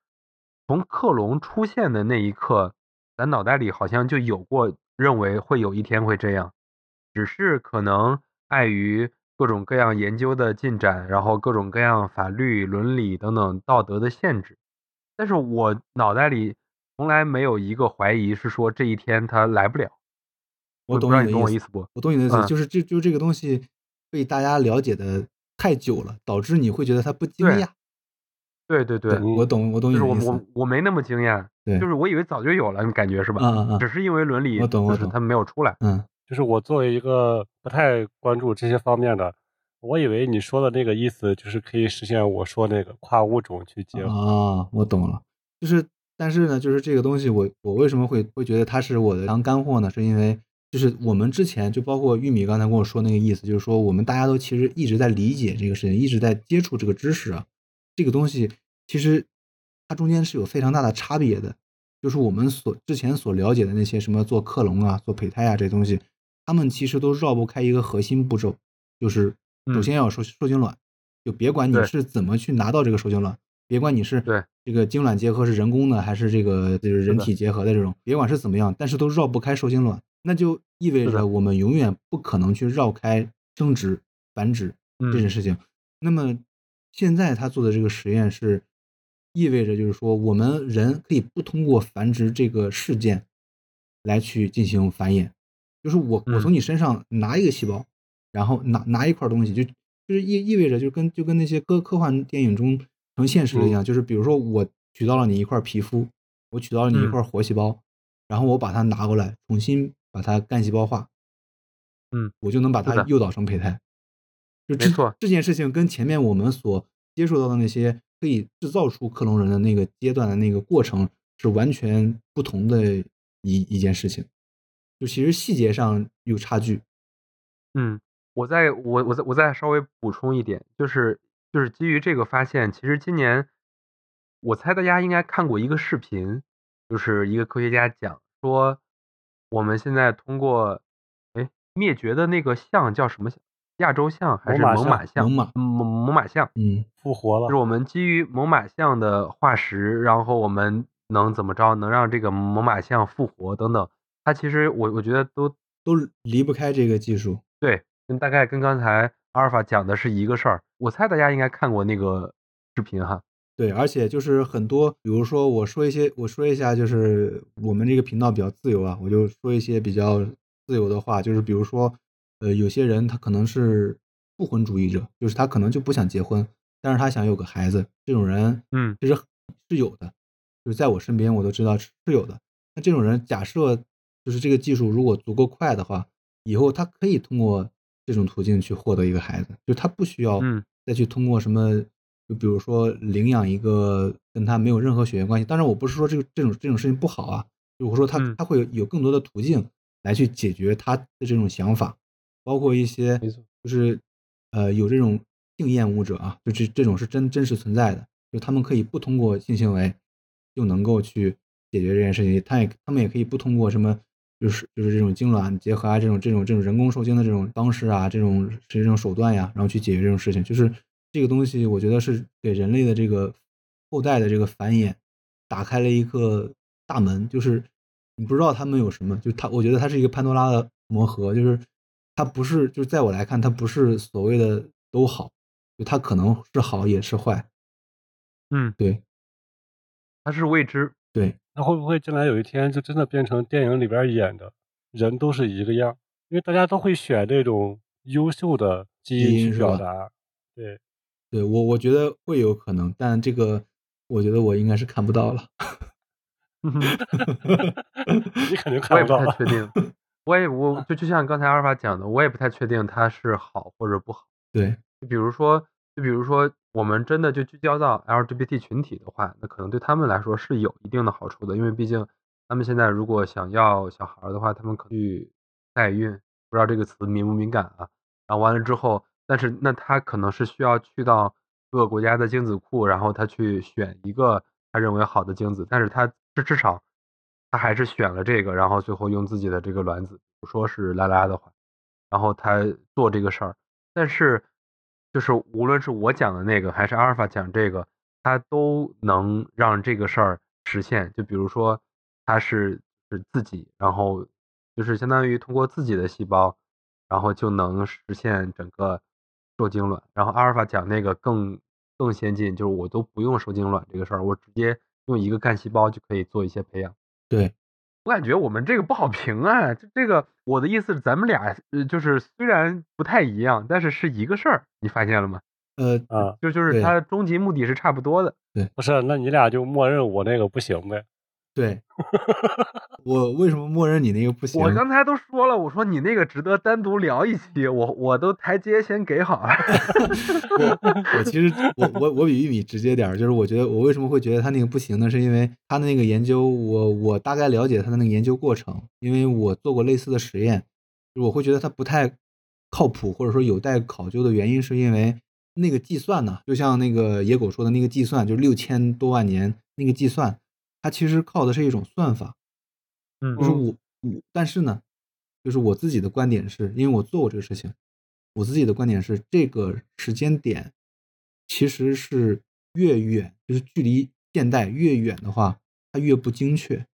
从克隆出现的那一刻，咱脑袋里好像就有过认为会有一天会这样，只是可能碍于各种各样研究的进展，然后各种各样法律、伦理等等道德的限制，但是我脑袋里从来没有一个怀疑是说这一天他来不了。我懂不知道你你的意思懂我意思不？我懂你的意思，嗯就是这就这个东西被大家了解的太久了，导致你会觉得它不惊讶。对对对，嗯我懂，我懂就是我你的意思。我我没那么惊讶，对就是我以为早就有了，你感觉是吧？嗯嗯嗯只是因为伦理，我懂我懂就是它没有出来。嗯，就是我作为一个不太关注这些方面的，我以为你说的那个意思就是可以实现我说那个跨物种去结合。啊，我懂了。就是，但是呢，就是这个东西我，我为什么会会觉得它是我的当干货呢？是因为就是我们之前就包括玉米刚才跟我说那个意思，就是说我们大家都其实一直在理解这个事情，一直在接触这个知识，这个东西其实它中间是有非常大的差别的。就是我们所之前所了解的那些什么做克隆啊、做胚胎啊这些东西，他们其实都绕不开一个核心步骤，就是首嗯先要有受受精卵，就别管你是怎么去拿到这个受精卵，别管你是这个精卵结合是人工的还是这个就是人体结合的这种，别管是怎么样，但是都绕不开受精卵，那就意味着我们永远不可能去绕开生殖繁殖这件嗯事情。那么现在他做的这个实验是意味着就是说，我们人可以不通过繁殖这个事件来去进行繁衍，就是我我从嗯。你身上拿一个细胞，然后拿拿一块东西，就就是意意味着就跟就跟那些科科幻电影中成现实的一样，就是比如说我取到了你一块皮肤，我取到了你一嗯。块活细胞，然后我把它拿过来，重新把它干细胞化，嗯，我就能把它诱导成胚胎。就这没错。这件事情跟前面我们所接触到的那些可以制造出克隆人的那个阶段的那个过程是完全不同的一一件事情，就其实细节上有差距。嗯，我再我我再我再稍微补充一点，就是就是基于这个发现，其实今年我猜大家应该看过一个视频，就是一个科学家讲说，我们现在通过哎灭绝的那个象叫什么象？亚洲象还是猛犸象猛猛猛犸象，嗯，复活了，就是我们基于猛犸象的化石，然后我们能怎么着，能让这个猛犸象复活等等。它其实我我觉得都都离不开这个技术。对，跟大概跟刚才阿尔法讲的是一个事儿。我猜大家应该看过那个视频哈。对，而且就是很多，比如说我说一些，我说一下，就是我们这个频道比较自由啊，我就说一些比较自由的话，就是比如说，呃，有些人他可能是不婚主义者，就是他可能就不想结婚，但是他想有个孩子，这种人嗯其实是有的，就是在我身边我都知道是是有的。那这种人，假设就是这个技术如果足够快的话，以后他可以通过这种途径去获得一个孩子，就他不需要嗯再去通过什么，就比如说领养一个跟他没有任何血缘关系。当然，我不是说这个这种这种事情不好啊，就我说他嗯他会有有更多的途径来去解决他的这种想法，包括一些没错就是呃有这种性厌恶者啊，就这这种是真真实存在的，就他们可以不通过性行为就能够去解决这件事情，他也他们也可以不通过什么。就是就是这种精卵结合啊，这种这种这种人工受精的这种方式啊，这种这种手段呀，然后去解决这种事情，就是这个东西，我觉得是给人类的这个后代的这个繁衍打开了一个大门，就是你不知道他们有什么，就它，我觉得它是一个潘多拉的魔盒，就是它不是，就是在我来看，它不是所谓的都好，就它可能是好也是坏，嗯，对。它是未知。对，那会不会将来有一天就真的变成电影里边演的，人都是一个样？因为大家都会选那种优秀的基基因去表达。对，对我我觉得会有可能，但这个我觉得我应该是看不到了。嗯哼你肯定 *laughs* 我也不看不到了。太确定，*laughs* 我也我就就像刚才阿尔法讲的，我也不太确定它是好或者不好。对，就比如说，就比如说，我们真的就聚焦到 LGBT 群体的话，那可能对他们来说是有一定的好处的，因为毕竟他们现在如果想要小孩的话，他们可能去代孕，不知道这个词敏不敏感啊。然后完了之后，但是那他可能是需要去到各个国家的精子库，然后他去选一个他认为好的精子，但是他至至少他还是选了这个，然后最后用自己的这个卵子，说是拉拉的话，然后他做这个事儿，但是就是无论是我讲的那个，还是阿尔法讲这个，他都能让这个事儿实现。就比如说，他是是自己，然后就是相当于通过自己的细胞，然后就能实现整个受精卵。然后阿尔法讲那个更更先进，就是我都不用受精卵这个事儿，我直接用一个干细胞就可以做一些培养。对，我感觉我们这个不好评啊，这这个我的意思是咱们俩呃就是虽然不太一样，但是是一个事儿，你发现了吗？呃，啊，就就是对它终极目的是差不多的。对不是，那你俩就默认我那个不行呗？对，*laughs* 我为什么默认你那个不行？我刚才都说了，我说你那个值得单独聊一期，我我都台阶先给好了。*laughs* 我我其实我我我比玉米直接点儿，就是我觉得我为什么会觉得他那个不行呢？是因为他的那个研究，我我大概了解他的那个研究过程，因为我做过类似的实验，就我会觉得他不太靠谱，或者说有待考究的原因，是因为那个计算呢，就像那个野狗说的那个计算，就六千多万年那个计算，它其实靠的是一种算法，嗯就是。我我，但是呢，就是我自己的观点是，因为我做过这个事情，我自己的观点是，这个时间点其实是越远，就是距离现代越远的话，它越不精确。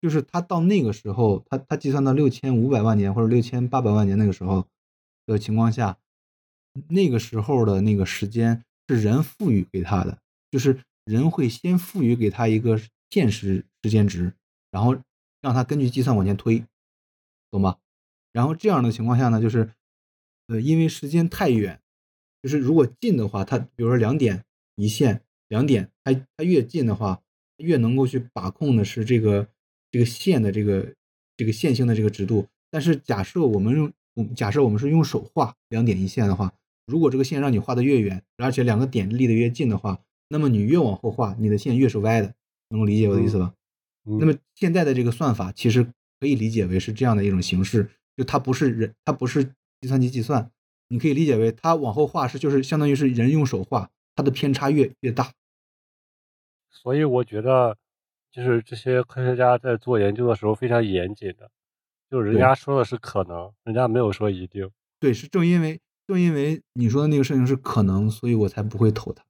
就是它到那个时候，它它计算到六千五百万年或者六千八百万年那个时候的情况下，那个时候的那个时间是人赋予给它的，就是人会先赋予给它一个现实时间值，然后让它根据计算往前推，懂吗？然后这样的情况下呢，就是，呃，因为时间太远，就是如果近的话，它比如说两点一线，两点它它越近的话，越能够去把控的是这个这个线的这个这个线性的这个直度。但是假设我们用，假设我们是用手画两点一线的话，如果这个线让你画的越远，而且两个点离得越近的话，那么你越往后画，你的线越是歪的，能够理解我的意思吧？那么现在的这个算法其实可以理解为是这样的一种形式，就它不是人，它不是计算机计算，你可以理解为它往后画是就是相当于是人用手画，它的偏差越越大。所以我觉得，就是这些科学家在做研究的时候非常严谨的，就人家说的是可能，人家没有说一定。对，是正因为正因为你说的那个事情是可能，所以我才不会投他。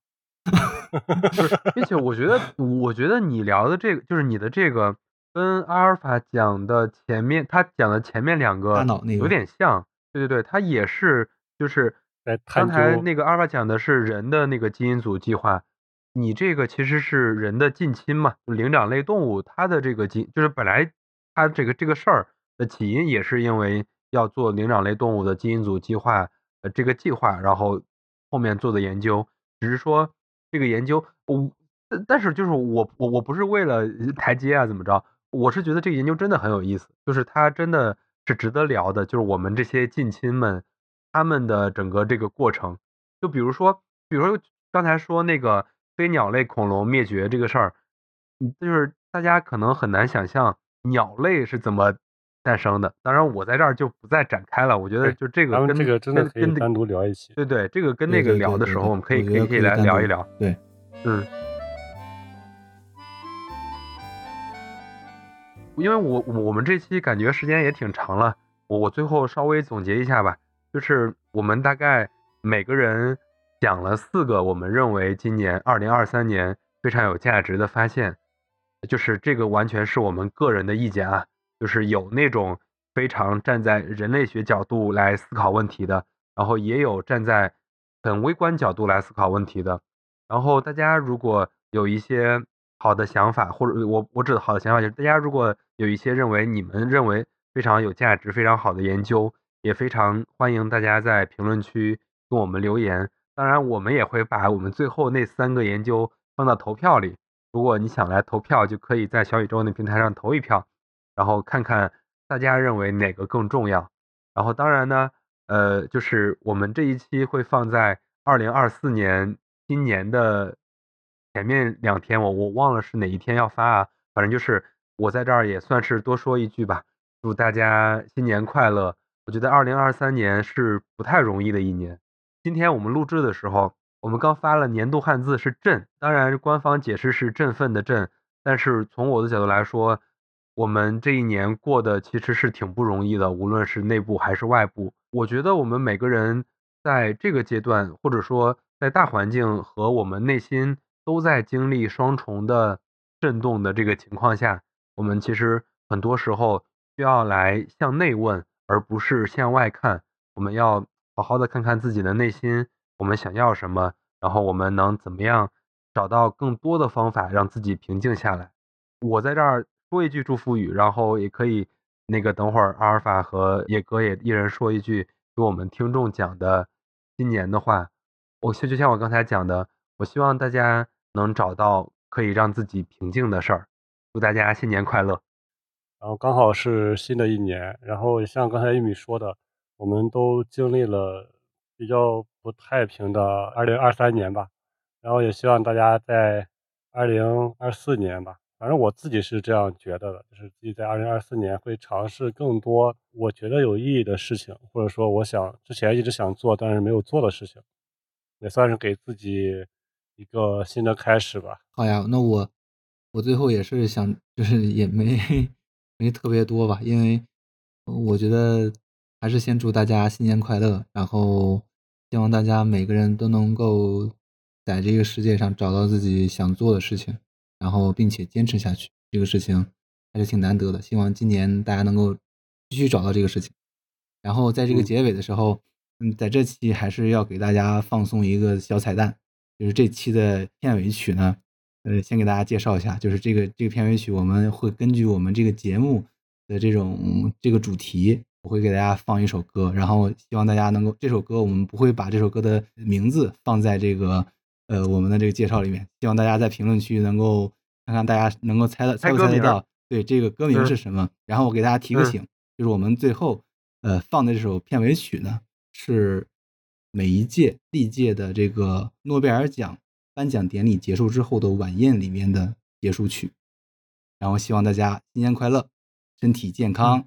*laughs* 并且我觉得，我觉得你聊的这个，就是你的这个，跟阿尔法讲的前面，他讲的前面两个有点像。对对对，他也是，就是刚才那个阿尔法讲的是人的那个基因组计划。你这个其实是人的近亲嘛，灵长类动物，它的这个基就是本来它这个这个事儿的起因也是因为要做灵长类动物的基因组计划，呃，这个计划，然后后面做的研究，只是说这个研究，我但是就是我我我不是为了台阶啊怎么着，我是觉得这个研究真的很有意思，就是它真的是值得聊的，就是我们这些近亲们他们的整个这个过程，就比如说，比如说刚才说那个。飞鸟类恐龙灭绝这个事儿，就是大家可能很难想象鸟类是怎么诞生的。当然，我在这儿就不再展开了。我觉得就这个跟这个真的可以单独聊一起。对对，这个跟那个聊的时候，我们可以可以可以来聊一聊。对，嗯，因为我我们这期感觉时间也挺长了，我我最后稍微总结一下吧，就是我们大概每个人。讲了四个我们认为今年二零二三年非常有价值的发现，就是这个完全是我们个人的意见啊，就是有那种非常站在人类学角度来思考问题的，然后也有站在很微观角度来思考问题的。然后大家如果有一些好的想法，或者我我指的好的想法就是大家如果有一些认为你们认为非常有价值、非常好的研究，也非常欢迎大家在评论区跟我们留言。当然，我们也会把我们最后那三个研究放到投票里。如果你想来投票，就可以在小宇宙那平台上投一票，然后看看大家认为哪个更重要。然后，当然呢，呃，就是我们这一期会放在二零二四年今年的前面两天，我我忘了是哪一天要发啊。反正就是我在这儿也算是多说一句吧，祝大家新年快乐。我觉得二零二三年是不太容易的一年。今天我们录制的时候，我们刚发了年度汉字是“振”，当然官方解释是振奋的“振”，但是从我的角度来说，我们这一年过得其实是挺不容易的，无论是内部还是外部。我觉得我们每个人在这个阶段，或者说在大环境和我们内心都在经历双重的震动的这个情况下，我们其实很多时候需要来向内问，而不是向外看。我们要。好好的看看自己的内心，我们想要什么，然后我们能怎么样找到更多的方法让自己平静下来。我在这儿说一句祝福语，然后也可以那个等会儿阿尔法和野哥也一人说一句给我们听众讲的新年的话。我就像我刚才讲的，我希望大家能找到可以让自己平静的事儿。祝大家新年快乐！然后刚好是新的一年，然后像刚才玉米说的。我们都经历了比较不太平的二零二三年吧，然后也希望大家在二零二四年吧，反正我自己是这样觉得的，就是自己在二零二四年会尝试更多我觉得有意义的事情，或者说我想之前一直想做但是没有做的事情，也算是给自己一个新的开始吧。好呀，那我我最后也是想，就是也没没特别多吧，因为我觉得。还是先祝大家新年快乐，然后希望大家每个人都能够在这个世界上找到自己想做的事情，然后并且坚持下去。这个事情还是挺难得的，希望今年大家能够继续找到这个事情。然后在这个结尾的时候，嗯，在这期还是要给大家放送一个小彩蛋，就是这期的片尾曲呢，呃，先给大家介绍一下，就是这个这个片尾曲我们会根据我们这个节目的这种这个主题。我会给大家放一首歌，然后希望大家能够这首歌，我们不会把这首歌的名字放在这个呃我们的这个介绍里面。希望大家在评论区能够看看大家能够猜到猜不猜得到，对这个歌名是什么。然后我给大家提个醒，就是我们最后呃放的这首片尾曲呢，是每一届历届的这个诺贝尔奖颁奖典礼结束之后的晚宴里面的结束曲。然后希望大家新年快乐，身体健康。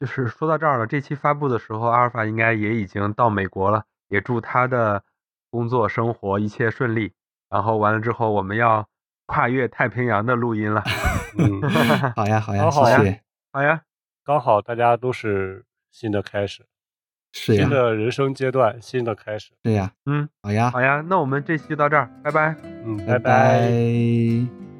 就是说到这儿了，这期发布的时候，阿尔法应该也已经到美国了，也祝他的工作生活一切顺利。然后完了之后，我们要跨越太平洋的录音了。*laughs* 嗯，好呀，好呀，好谢谢。好呀，刚好大家都是新的开始，是呀新，的人生阶段，新的开始。对呀，嗯，好呀，好呀，那我们这期就到这儿，拜拜。嗯，拜拜拜。拜。